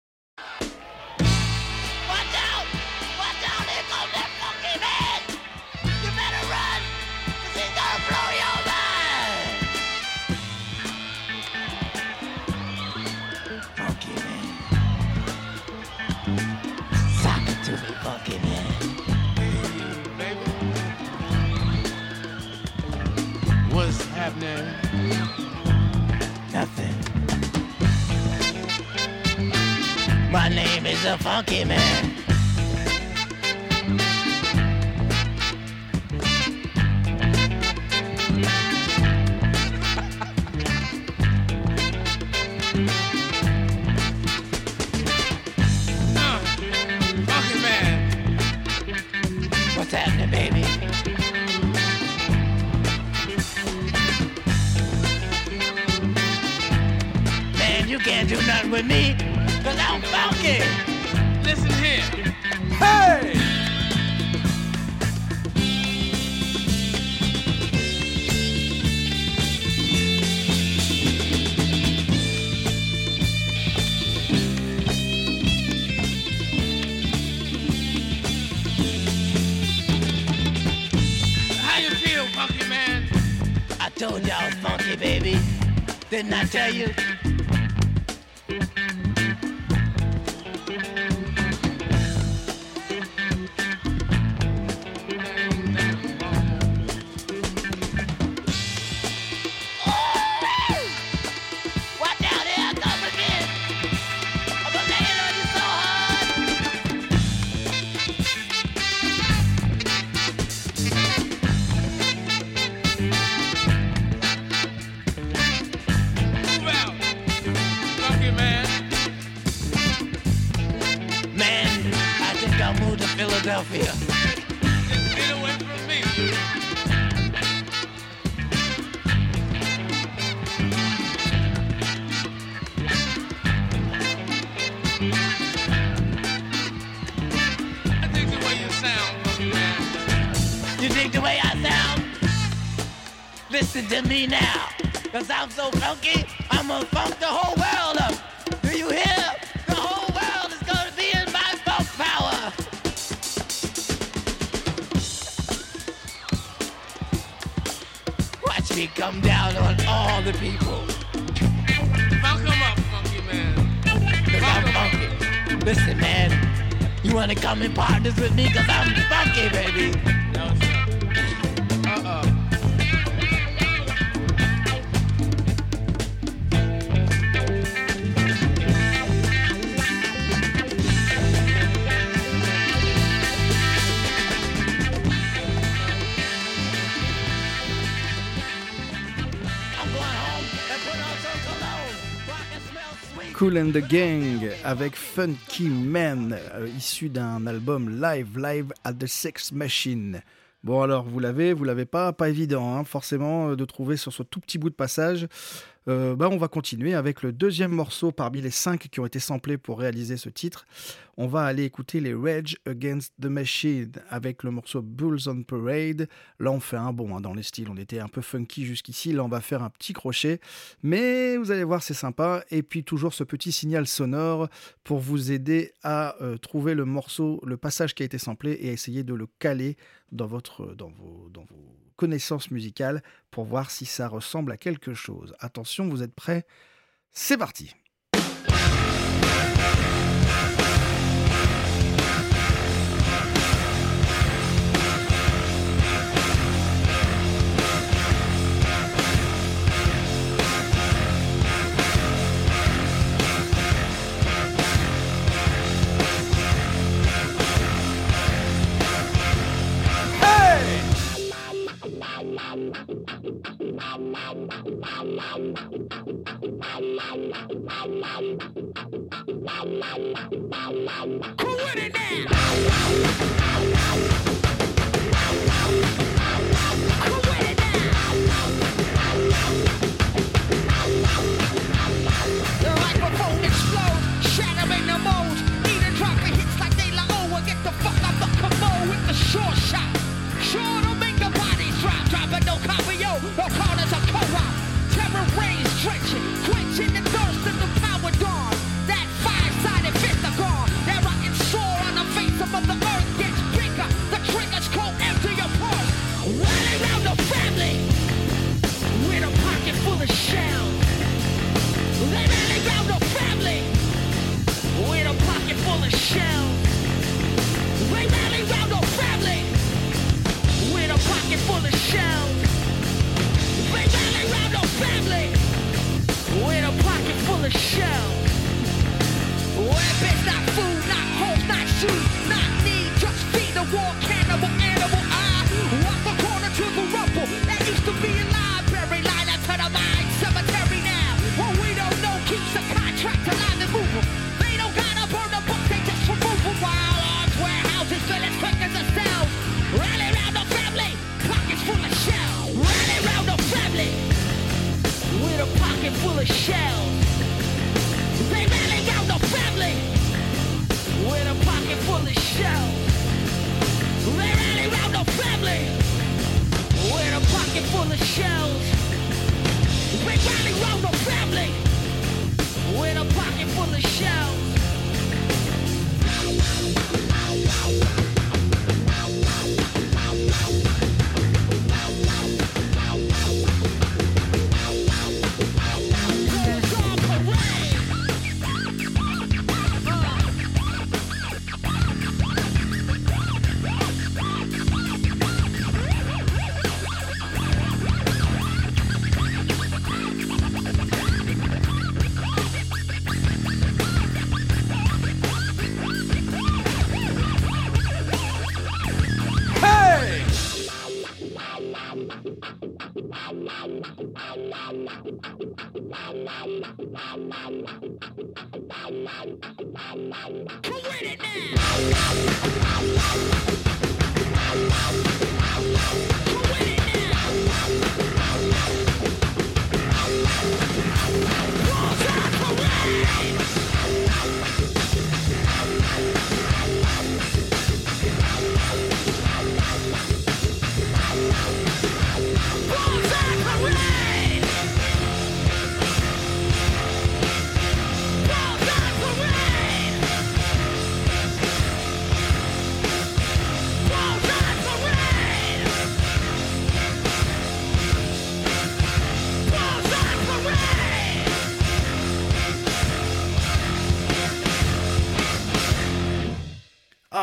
My name is a funky man. What's happening, baby? Babe, you can't do nothing with me, cause funky. Listen here. Hey! How you feel, funky man? I told you I was funky, baby. Didn't I tell you? So funky, I'm gonna funk the whole world up. Do you hear? The whole world is gonna be in my funk power. Watch me come down on all the people. Funk 'em up, funky man. Cause I'm funky. Listen, man. You wanna come in partners with me? Cause And the Gang avec Funky Man, euh, issu d'un album live, live at the Sex Machine. Bon alors, vous l'avez, vous l'avez pas, pas évident hein, forcément euh, de trouver sur ce tout petit bout de passage. Euh, bah, on va continuer avec le deuxième morceau parmi les cinq qui ont été samplés pour réaliser ce titre. On va aller écouter les Rage Against the Machine avec le morceau Bulls on Parade. Là, on fait un bond hein, dans les styles. On était un peu funky jusqu'ici. Là, on va faire un petit crochet. Mais vous allez voir, c'est sympa. Et puis, toujours ce petit signal sonore pour vous aider à euh, trouver le morceau, le passage qui a été samplé et à essayer de le caler dans, votre, dans, vos, dans vos connaissances musicales pour voir si ça ressemble à quelque chose. Attention, vous êtes prêts? C'est parti The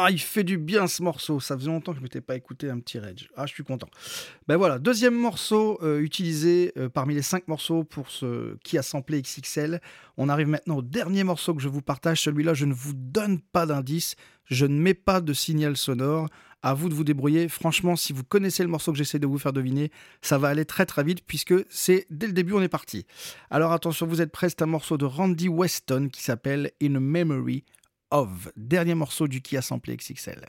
Ah, il fait du bien ce morceau. Ça faisait longtemps que je ne m'étais pas écouté un petit Rage. Ah, je suis content. Ben voilà, deuxième morceau euh, utilisé euh, parmi les cinq morceaux pour ce qui a samplé XXL. On arrive maintenant au dernier morceau que je vous partage. Celui-là, je ne vous donne pas d'indice. Je ne mets pas de signal sonore. À vous de vous débrouiller. Franchement, si vous connaissez le morceau que j'essaie de vous faire deviner, ça va aller très très vite puisque c'est dès le début on est parti. Alors attention, vous êtes prêts, c'est un morceau de Randy Weston qui s'appelle In a Memory of. Dernier morceau du qui a samplé XXL.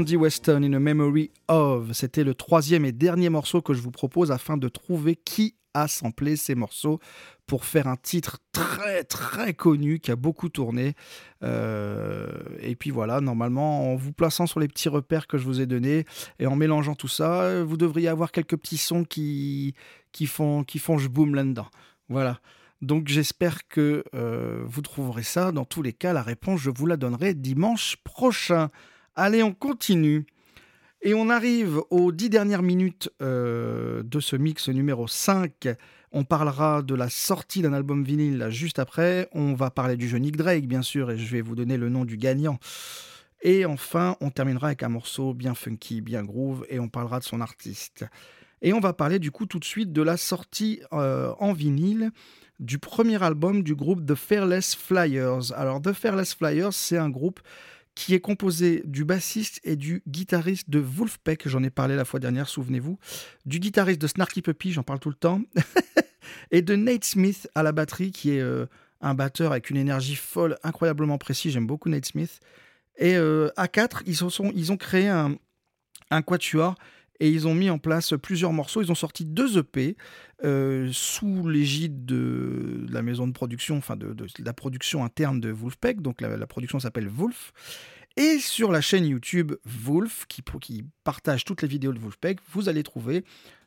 Randy Weston in a Memory of. C'était le troisième et dernier morceau que je vous propose afin de trouver qui a samplé ces morceaux pour faire un titre très très connu qui a beaucoup tourné. Euh, et puis voilà, normalement, en vous plaçant sur les petits repères que je vous ai donnés et en mélangeant tout ça, vous devriez avoir quelques petits sons qui, qui font qui font je boom là-dedans. Voilà. Donc j'espère que euh, vous trouverez ça. Dans tous les cas, la réponse, je vous la donnerai dimanche prochain. Allez, on continue. Et on arrive aux dix dernières minutes euh, de ce mix numéro 5. On parlera de la sortie d'un album vinyle là, juste après. On va parler du jeu Nick Drake, bien sûr, et je vais vous donner le nom du gagnant. Et enfin, on terminera avec un morceau bien funky, bien groove, et on parlera de son artiste. Et on va parler du coup tout de suite de la sortie euh, en vinyle du premier album du groupe The Fearless Flyers. Alors The Fearless Flyers, c'est un groupe qui est composé du bassiste et du guitariste de Wolfpack, j'en ai parlé la fois dernière, souvenez-vous, du guitariste de Snarky Puppy, j'en parle tout le temps, [laughs] et de Nate Smith à la batterie, qui est euh, un batteur avec une énergie folle, incroyablement précis, j'aime beaucoup Nate Smith. Et euh, à quatre, ils, ont créé un quatuor et ils ont mis en place plusieurs morceaux. Ils ont sorti deux EP euh, sous l'égide de la maison de production, enfin de, la production interne de Wolfpack. Donc la, production s'appelle Wolf. Et sur la chaîne YouTube Wolf, qui, partage toutes les vidéos de Wolfpack, vous allez trouver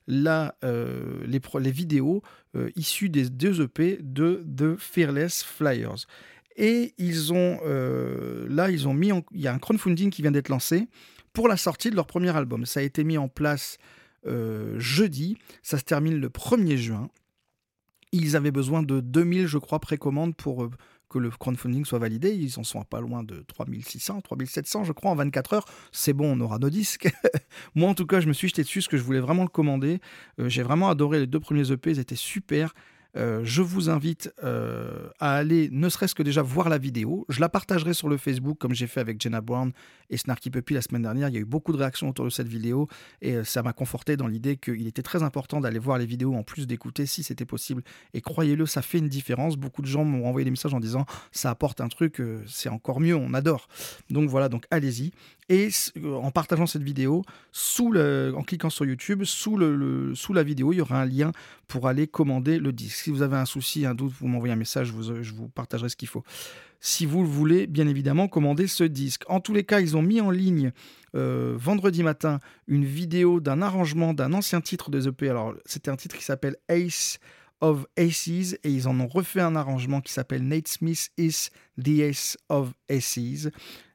la, euh, les, les, vidéos euh, issues des deux EP de The Fearless Flyers. Et ils ont là, ils ont mis, il y a un crowdfunding qui vient d'être lancé pour la sortie de leur premier album. Ça a été mis en place euh, jeudi, ça se termine le 1er juin. Ils avaient besoin de 2000, je crois, précommandes pour euh, que le crowdfunding soit validé. Ils en sont pas loin de 3600, 3700, je crois, en 24 heures. C'est bon, on aura nos disques. [laughs] Moi, en tout cas, je me suis jeté dessus parce que je voulais vraiment le commander. Euh, j'ai vraiment adoré les deux premiers EP, ils étaient super. Euh, je vous invite euh, à aller, ne serait-ce que déjà voir la vidéo. Je la partagerai sur le Facebook comme j'ai fait avec Jenna Brown et Snarky Puppy la semaine dernière. Il y a eu beaucoup de réactions autour de cette vidéo et euh, ça m'a conforté dans l'idée qu'il était très important d'aller voir les vidéos en plus d'écouter si c'était possible. Et croyez-le, ça fait une différence. Beaucoup de gens m'ont envoyé des messages en disant ça apporte un truc, c'est encore mieux, on adore. Donc voilà, donc allez-y. Et en partageant cette vidéo, en cliquant sur YouTube, sous, sous la vidéo, il y aura un lien pour aller commander le disque. Si vous avez un souci, un doute, vous m'envoyez un message, je vous, je vous partagerai ce qu'il faut. Si vous le voulez, bien évidemment, commander ce disque. En tous les cas, ils ont mis en ligne euh, vendredi matin une vidéo d'un arrangement d'un ancien titre des EP. Alors, c'était un titre qui s'appelle Ace of Aces et ils en ont refait un arrangement qui s'appelle Nate Smith is the Ace of Aces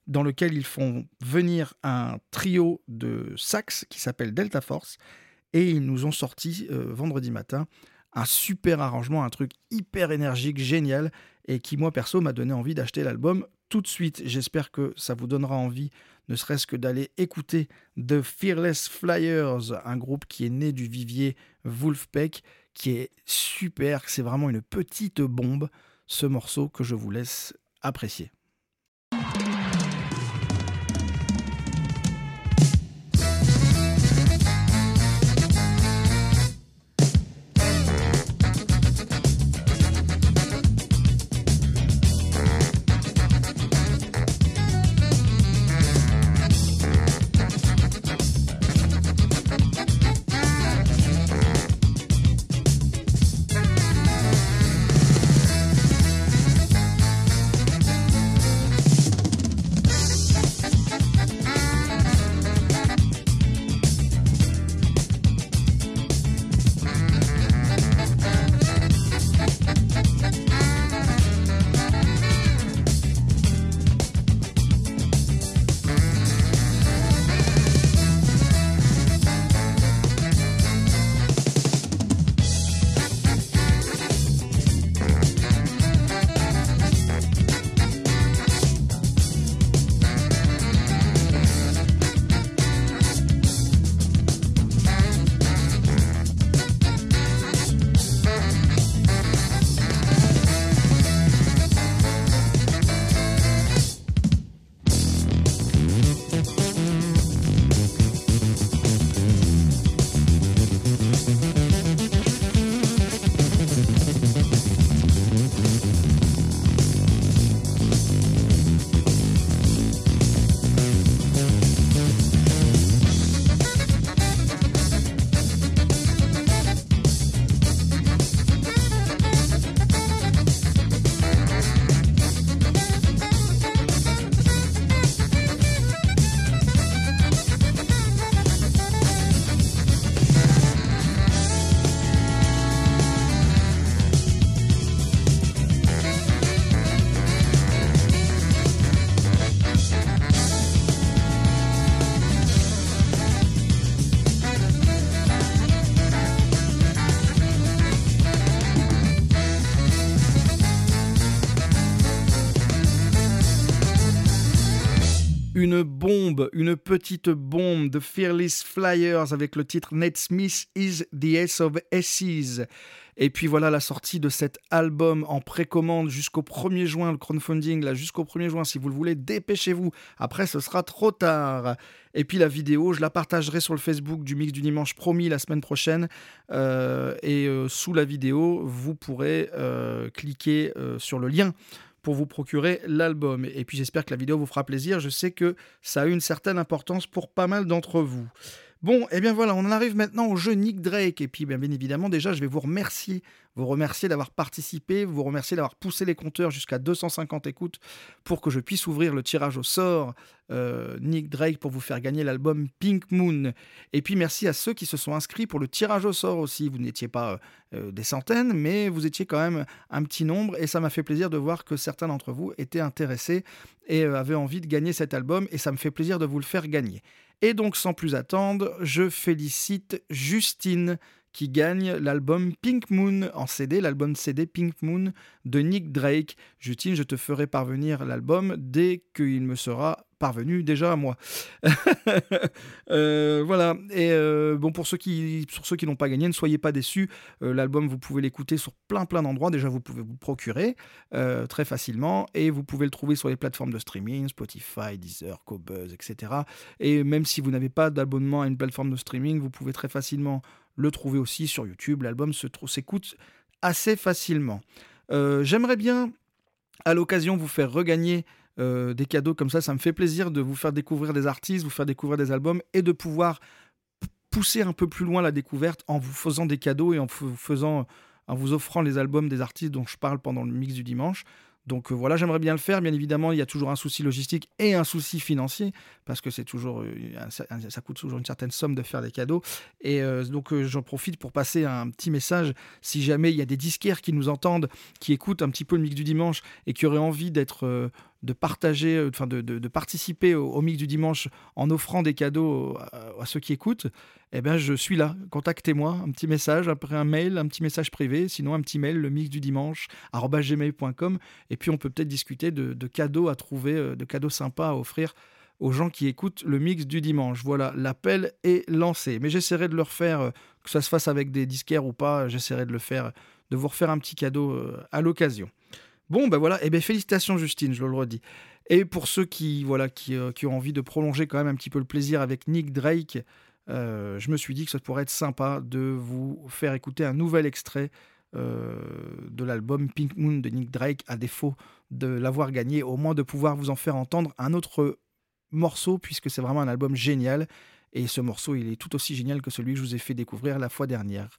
dans lequel ils font venir un trio de sax qui s'appelle Delta Force et ils nous ont sorti euh, vendredi matin un super arrangement, un truc hyper énergique, génial et qui moi perso m'a donné envie d'acheter l'album tout de suite. J'espère que ça vous donnera envie, ne serait-ce que d'aller écouter The Fearless Flyers, un groupe qui est né du vivier Wolfpack, qui est super, c'est vraiment une petite bombe, ce morceau que je vous laisse apprécier. Une bombe, une petite bombe de Fearless Flyers avec le titre Nate Smith is the Ace of Aces. Et puis voilà la sortie de cet album en précommande jusqu'au 1er juin, le crowdfunding là jusqu'au 1er juin si vous le voulez, dépêchez-vous. Après ce sera trop tard. Et puis la vidéo, je la partagerai sur le Facebook du Mix du Dimanche promis la semaine prochaine. Euh, et euh, sous la vidéo, vous pourrez euh, cliquer sur le lien pour vous procurer l'album. Et puis j'espère que la vidéo vous fera plaisir. Je sais que ça a une certaine importance pour pas mal d'entre vous. Bon, et bien voilà, on en arrive maintenant au jeu Nick Drake. Et puis bien, bien évidemment, déjà, je vais vous remercier, vous remercier d'avoir participé, vous remercier d'avoir poussé les compteurs jusqu'à 250 écoutes pour que je puisse ouvrir le tirage au sort euh, Nick Drake pour vous faire gagner l'album Pink Moon. Et puis merci à ceux qui se sont inscrits pour le tirage au sort aussi. Vous n'étiez pas euh, des centaines, mais vous étiez quand même un petit nombre et ça m'a fait plaisir de voir que certains d'entre vous étaient intéressés et euh, avaient envie de gagner cet album et ça me fait plaisir de vous le faire gagner. Et donc sans plus attendre, je félicite Justine qui gagne l'album Pink Moon en CD, l'album CD Pink Moon de Nick Drake. Justine, je te ferai parvenir l'album dès qu'il me sera parvenu déjà à moi. [laughs] Euh, voilà. Et euh, bon, pour ceux qui, n'ont pas gagné, ne soyez pas déçus. Euh, L'album, vous pouvez l'écouter sur plein plein d'endroits. Déjà, vous pouvez vous procurer très facilement et vous pouvez le trouver sur les plateformes de streaming, Spotify, Deezer, Cobuzz, etc. Et même si vous n'avez pas d'abonnement à une plateforme de streaming, vous pouvez très facilement le trouver aussi sur YouTube. L'album se s'écoute assez facilement. J'aimerais bien, à l'occasion, vous faire regagner euh, des cadeaux comme ça. Ça me fait plaisir de vous faire découvrir des artistes, vous faire découvrir des albums et de pouvoir pousser un peu plus loin la découverte en vous faisant des cadeaux et en vous faisant en vous offrant les albums des artistes dont je parle pendant le mix du dimanche. Donc euh, voilà, j'aimerais bien le faire. Bien évidemment, il y a toujours un souci logistique et un souci financier parce que c'est toujours euh, ça, coûte toujours une certaine somme de faire des cadeaux. Et donc j'en profite pour passer un petit message. Si jamais il y a des disquaires qui nous entendent, qui écoutent un petit peu le mix du dimanche et qui auraient envie d'être de partager, euh, enfin de, de- participer au, mix du dimanche en offrant des cadeaux à, à ceux qui écoutent, eh ben je suis là. Contactez-moi, un petit message, après un mail, un petit message privé, sinon un petit mail, le mix du dimanche gmail.com et puis on peut peut-être discuter de, de cadeaux à trouver, euh, de cadeaux sympas à offrir aux gens qui écoutent le mix du dimanche. Voilà, l'appel est lancé. Mais j'essaierai de le refaire, euh, que ça se fasse avec des disquaires ou pas, j'essaierai de le faire, de vous refaire un petit cadeau euh, à l'occasion. Bon, ben voilà, et ben félicitations Justine, je le redis. Et pour ceux qui, voilà, qui, euh, qui ont envie de prolonger quand même un petit peu le plaisir avec Nick Drake, euh, je me suis dit que ça pourrait être sympa de vous faire écouter un nouvel extrait euh, de l'album Pink Moon de Nick Drake, à défaut de l'avoir gagné, au moins de pouvoir vous en faire entendre un autre morceau, puisque c'est vraiment un album génial. Et ce morceau, il est tout aussi génial que celui que je vous ai fait découvrir la fois dernière.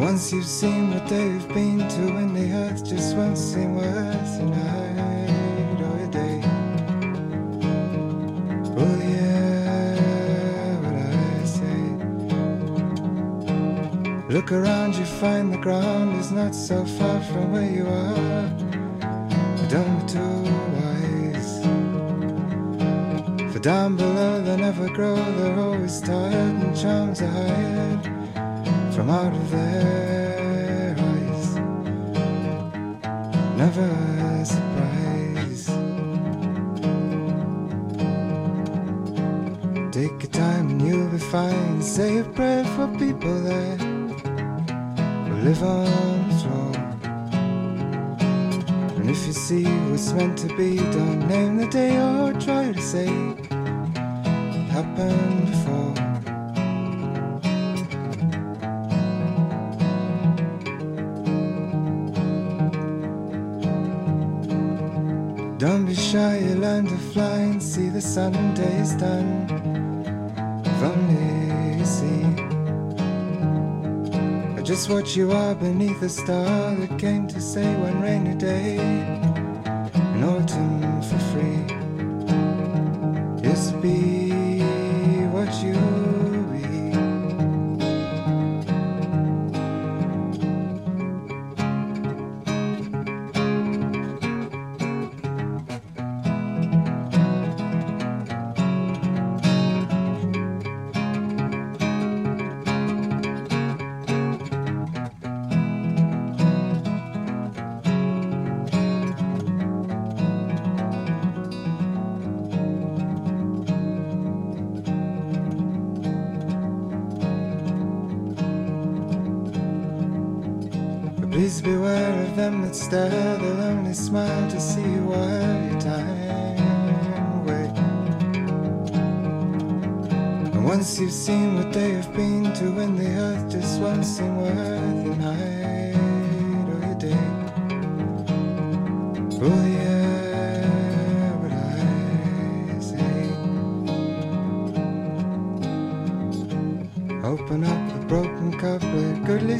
once you've seen what they've been to, and the earth just won't seem worth a night or a day. Oh yeah, what I say. Look around, you find the ground is not so far from where you are. Don't be too wise. For down below they never grow, they're always tired and charms are hired from out of their eyes. Never a surprise. Take your time and you'll be fine. Say a prayer for people that will live on the floor. And if you see what's meant to be, don't name the day or try to say it happened before. Don't be shy, you learn to fly and see the Sunday's done. If only you see. Just what you are beneath a star that came to say one rainy day in autumn for free.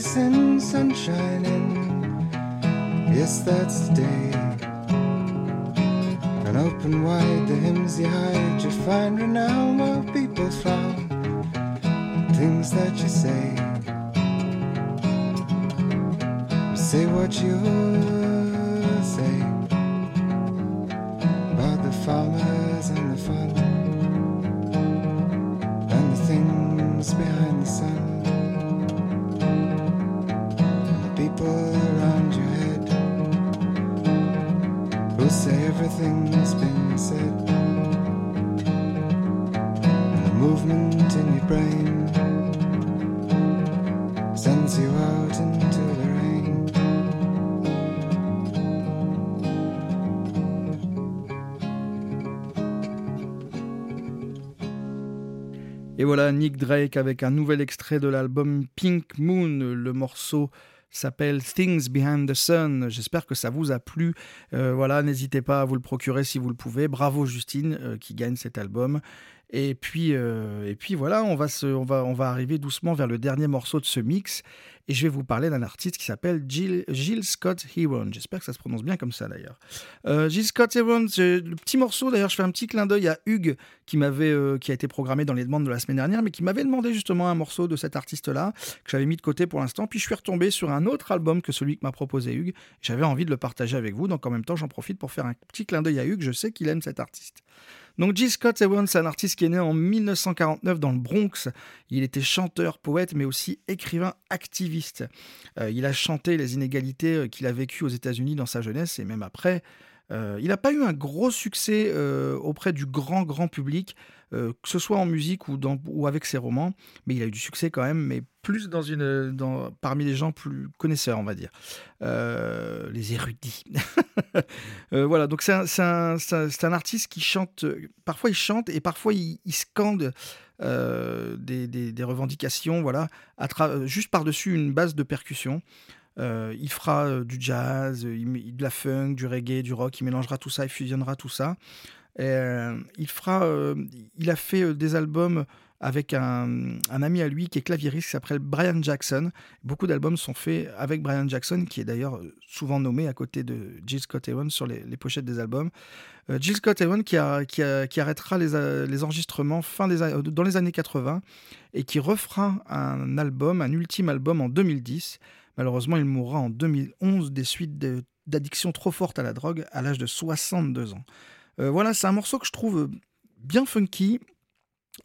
Good listen, sunshine in. Yes, that's the day. And open wide the hymns you hide, you find renown while people frown. Things that you say. Say what you say Et voilà Nick Drake avec un nouvel extrait de l'album Pink Moon. Le morceau s'appelle Things Behind the Sun. J'espère que ça vous a plu. Euh, voilà, n'hésitez pas à vous le procurer si vous le pouvez. Bravo Justine euh, qui gagne cet album. Et puis, euh, et puis voilà, on va, on, va, on va arriver doucement vers le dernier morceau de ce mix. Et je vais vous parler d'un artiste qui s'appelle Jill, Scott Heron. J'espère que ça se prononce bien comme ça d'ailleurs. Euh, Jill Scott Heron, le petit morceau. D'ailleurs, je fais un petit clin d'œil à Hugues qui, m'avait, euh, qui a été programmé dans les demandes de la semaine dernière, mais qui m'avait demandé justement un morceau de cet artiste-là que j'avais mis de côté pour l'instant. Puis je suis retombé sur un autre album que celui que m'a proposé Hugues. J'avais envie de le partager avec vous. Donc en même temps, j'en profite pour faire un petit clin d'œil à Hugues. Je sais qu'il aime cet artiste. Donc Jill Scott Heron, c'est un artiste qui est né en 1949 dans le Bronx. Il était chanteur, poète, mais aussi écrivain activiste. Euh, il a chanté les inégalités euh, qu'il a vécues aux États-Unis dans sa jeunesse et même après. Euh, il n'a pas eu un gros succès euh, auprès du grand, grand public, euh, que ce soit en musique ou, avec ses romans, mais il a eu du succès quand même, mais plus dans une, parmi les gens plus connaisseurs, on va dire, les érudits. [laughs] Voilà, donc c'est un, un- artiste qui chante, parfois il chante et parfois il, scande des, revendications, voilà, à juste par-dessus une base de percussion. Euh, il fera euh, du jazz, euh, de la funk, du reggae, du rock, il mélangera tout ça, il fusionnera tout ça. Il fera, il a fait des albums avec un, ami à lui qui est claviériste qui s'appelle Brian Jackson. Beaucoup d'albums sont faits avec Brian Jackson, qui est d'ailleurs souvent nommé à côté de Jill Scott Heron sur les, pochettes des albums. Jill Scott Heron qui, arrêtera les, les enregistrements fin des, dans les années 80 et qui refera un album, un ultime album en 2010. Malheureusement, il mourra en 2011 des suites d'addiction trop forte à la drogue à l'âge de 62 ans. Euh, voilà, c'est un morceau que je trouve euh, bien funky.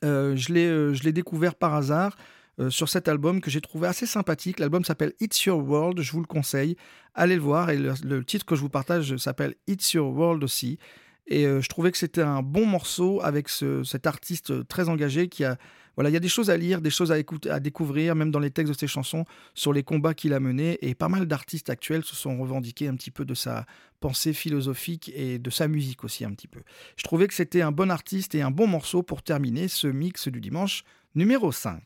Euh, je l'ai découvert par hasard sur cet album que j'ai trouvé assez sympathique. L'album s'appelle It's Your World, je vous le conseille. Allez le voir et le, titre que je vous partage s'appelle It's Your World aussi. Et je trouvais que c'était un bon morceau avec ce- cet artiste très engagé qui a. Voilà, il y a des choses à lire, des choses à écouter, à découvrir, même dans les textes de ses chansons, sur les combats qu'il a menés. Et pas mal d'artistes actuels se sont revendiqués un petit peu de sa pensée philosophique et de sa musique aussi un petit peu. Je trouvais que c'était un bon artiste et un bon morceau pour terminer ce mix du dimanche numéro 5.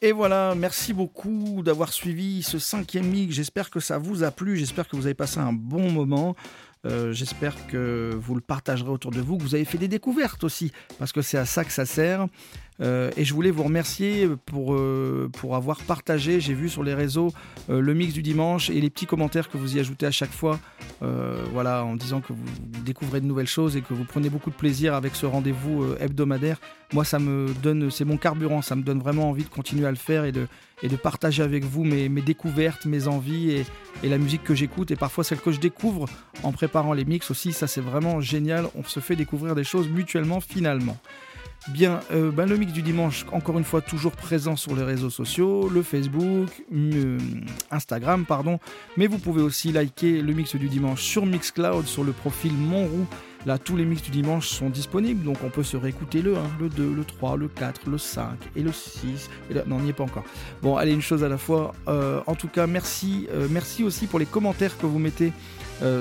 Et voilà, merci beaucoup d'avoir suivi ce cinquième mix. J'espère que ça vous a plu, j'espère que vous avez passé un bon moment. Euh, J'espère que vous le partagerez autour de vous, que vous avez fait des découvertes aussi, parce que c'est à ça que ça sert. Euh, et je voulais vous remercier pour, euh, pour avoir partagé, j'ai vu sur les réseaux, euh, le mix du dimanche et les petits commentaires que vous y ajoutez à chaque fois, voilà, en disant que vous découvrez de nouvelles choses et que vous prenez beaucoup de plaisir avec ce rendez-vous hebdomadaire. Moi, ça me donne, c'est mon carburant, ça me donne vraiment envie de continuer à le faire et de, partager avec vous mes, mes découvertes, mes envies et, et la musique que j'écoute et parfois celle que je découvre en préparant les mix aussi. Ça, c'est vraiment génial. On se fait découvrir des choses mutuellement finalement. Bien, euh, ben, le mix du dimanche, encore une fois, toujours présent sur les réseaux sociaux, le Facebook, euh, Instagram, pardon. Mais vous pouvez aussi liker le mix du dimanche sur Mixcloud, sur le profil Monroux. Là, tous les mix du dimanche sont disponibles, donc on peut se réécouter le 1, le 2, le 3, le 4, le 5 et le 6. Et là, non, on n'y est pas encore. Bon, allez, une chose à la fois. Euh, en tout cas, merci, merci aussi pour les commentaires que vous mettez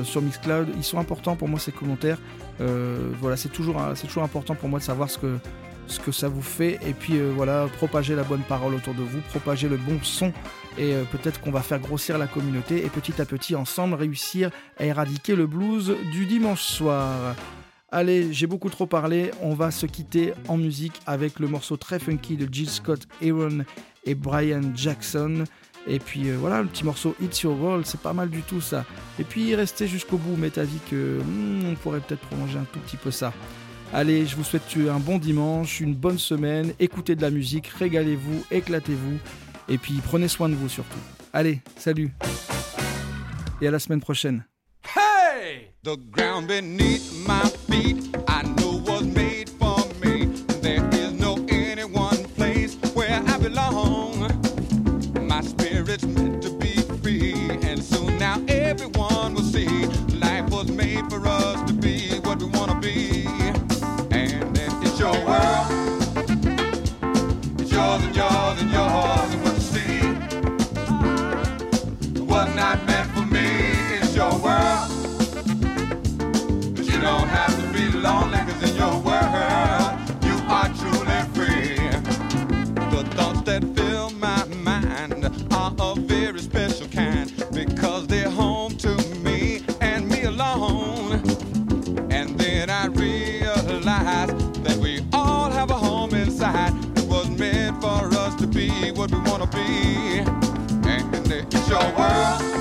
sur Mixcloud. Ils sont importants pour moi, ces commentaires. Euh, voilà, c'est toujours, c'est toujours important pour moi de savoir ce que, ça vous fait. Et puis euh, voilà, propager la bonne parole autour de vous, propager le bon son. Et euh, peut-être qu'on va faire grossir la communauté et petit à petit, ensemble, réussir à éradiquer le blues du dimanche soir. Allez, j'ai beaucoup trop parlé. On va se quitter en musique avec le morceau très funky de Jill Scott, Aaron et Brian Jackson. Et puis euh, voilà, le petit morceau It's Your World, c'est pas mal du tout ça. Et puis restez jusqu'au bout, m'est avis que hmm, on pourrait peut-être prolonger un tout petit peu ça. Allez, je vous souhaite un bon dimanche, une bonne semaine, écoutez de la musique, régalez-vous, éclatez-vous, et puis prenez soin de vous surtout. Allez, salut Et à la semaine prochaine. The ground beneath my feet, I be. And it's your world.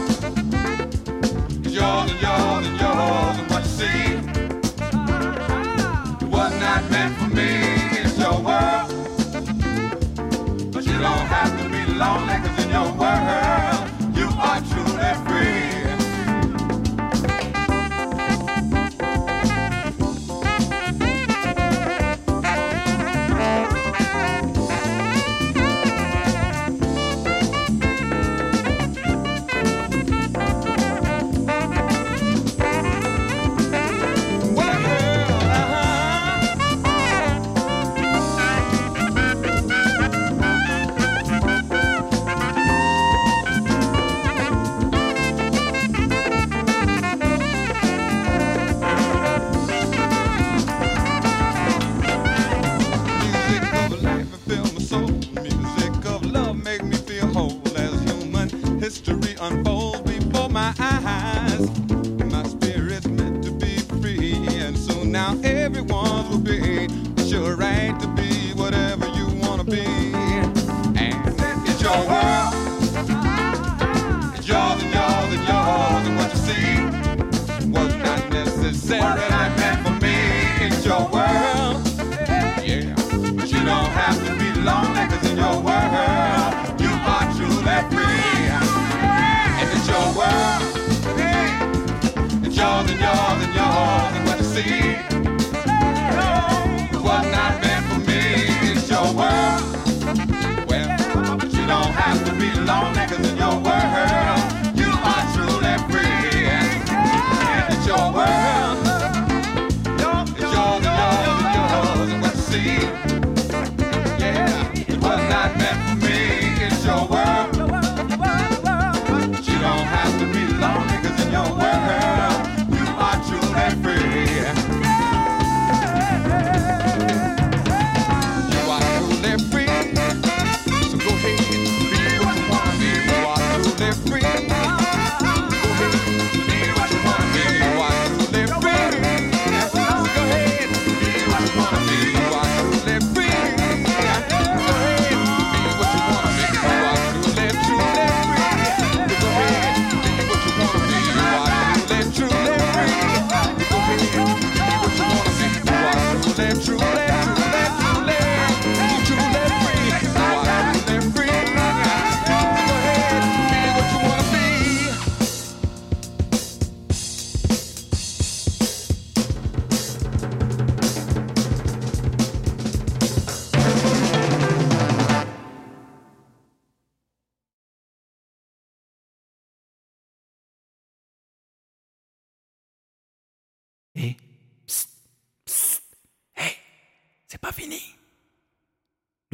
See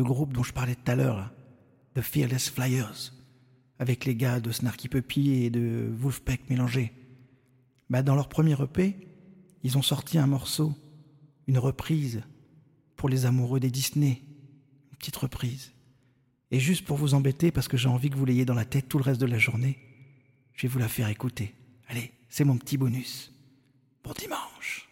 Le groupe dont je parlais tout à l'heure, The Fearless Flyers, avec les gars de Snarky Puppy et de Wolfpack mélangés. Bah, dans leur premier EP, ils ont sorti un morceau, une reprise pour les amoureux des Disney, une petite reprise. Et juste pour vous embêter, parce que j'ai envie que vous l'ayez dans la tête tout le reste de la journée, je vais vous la faire écouter. Allez, c'est mon petit bonus. Pour dimanche.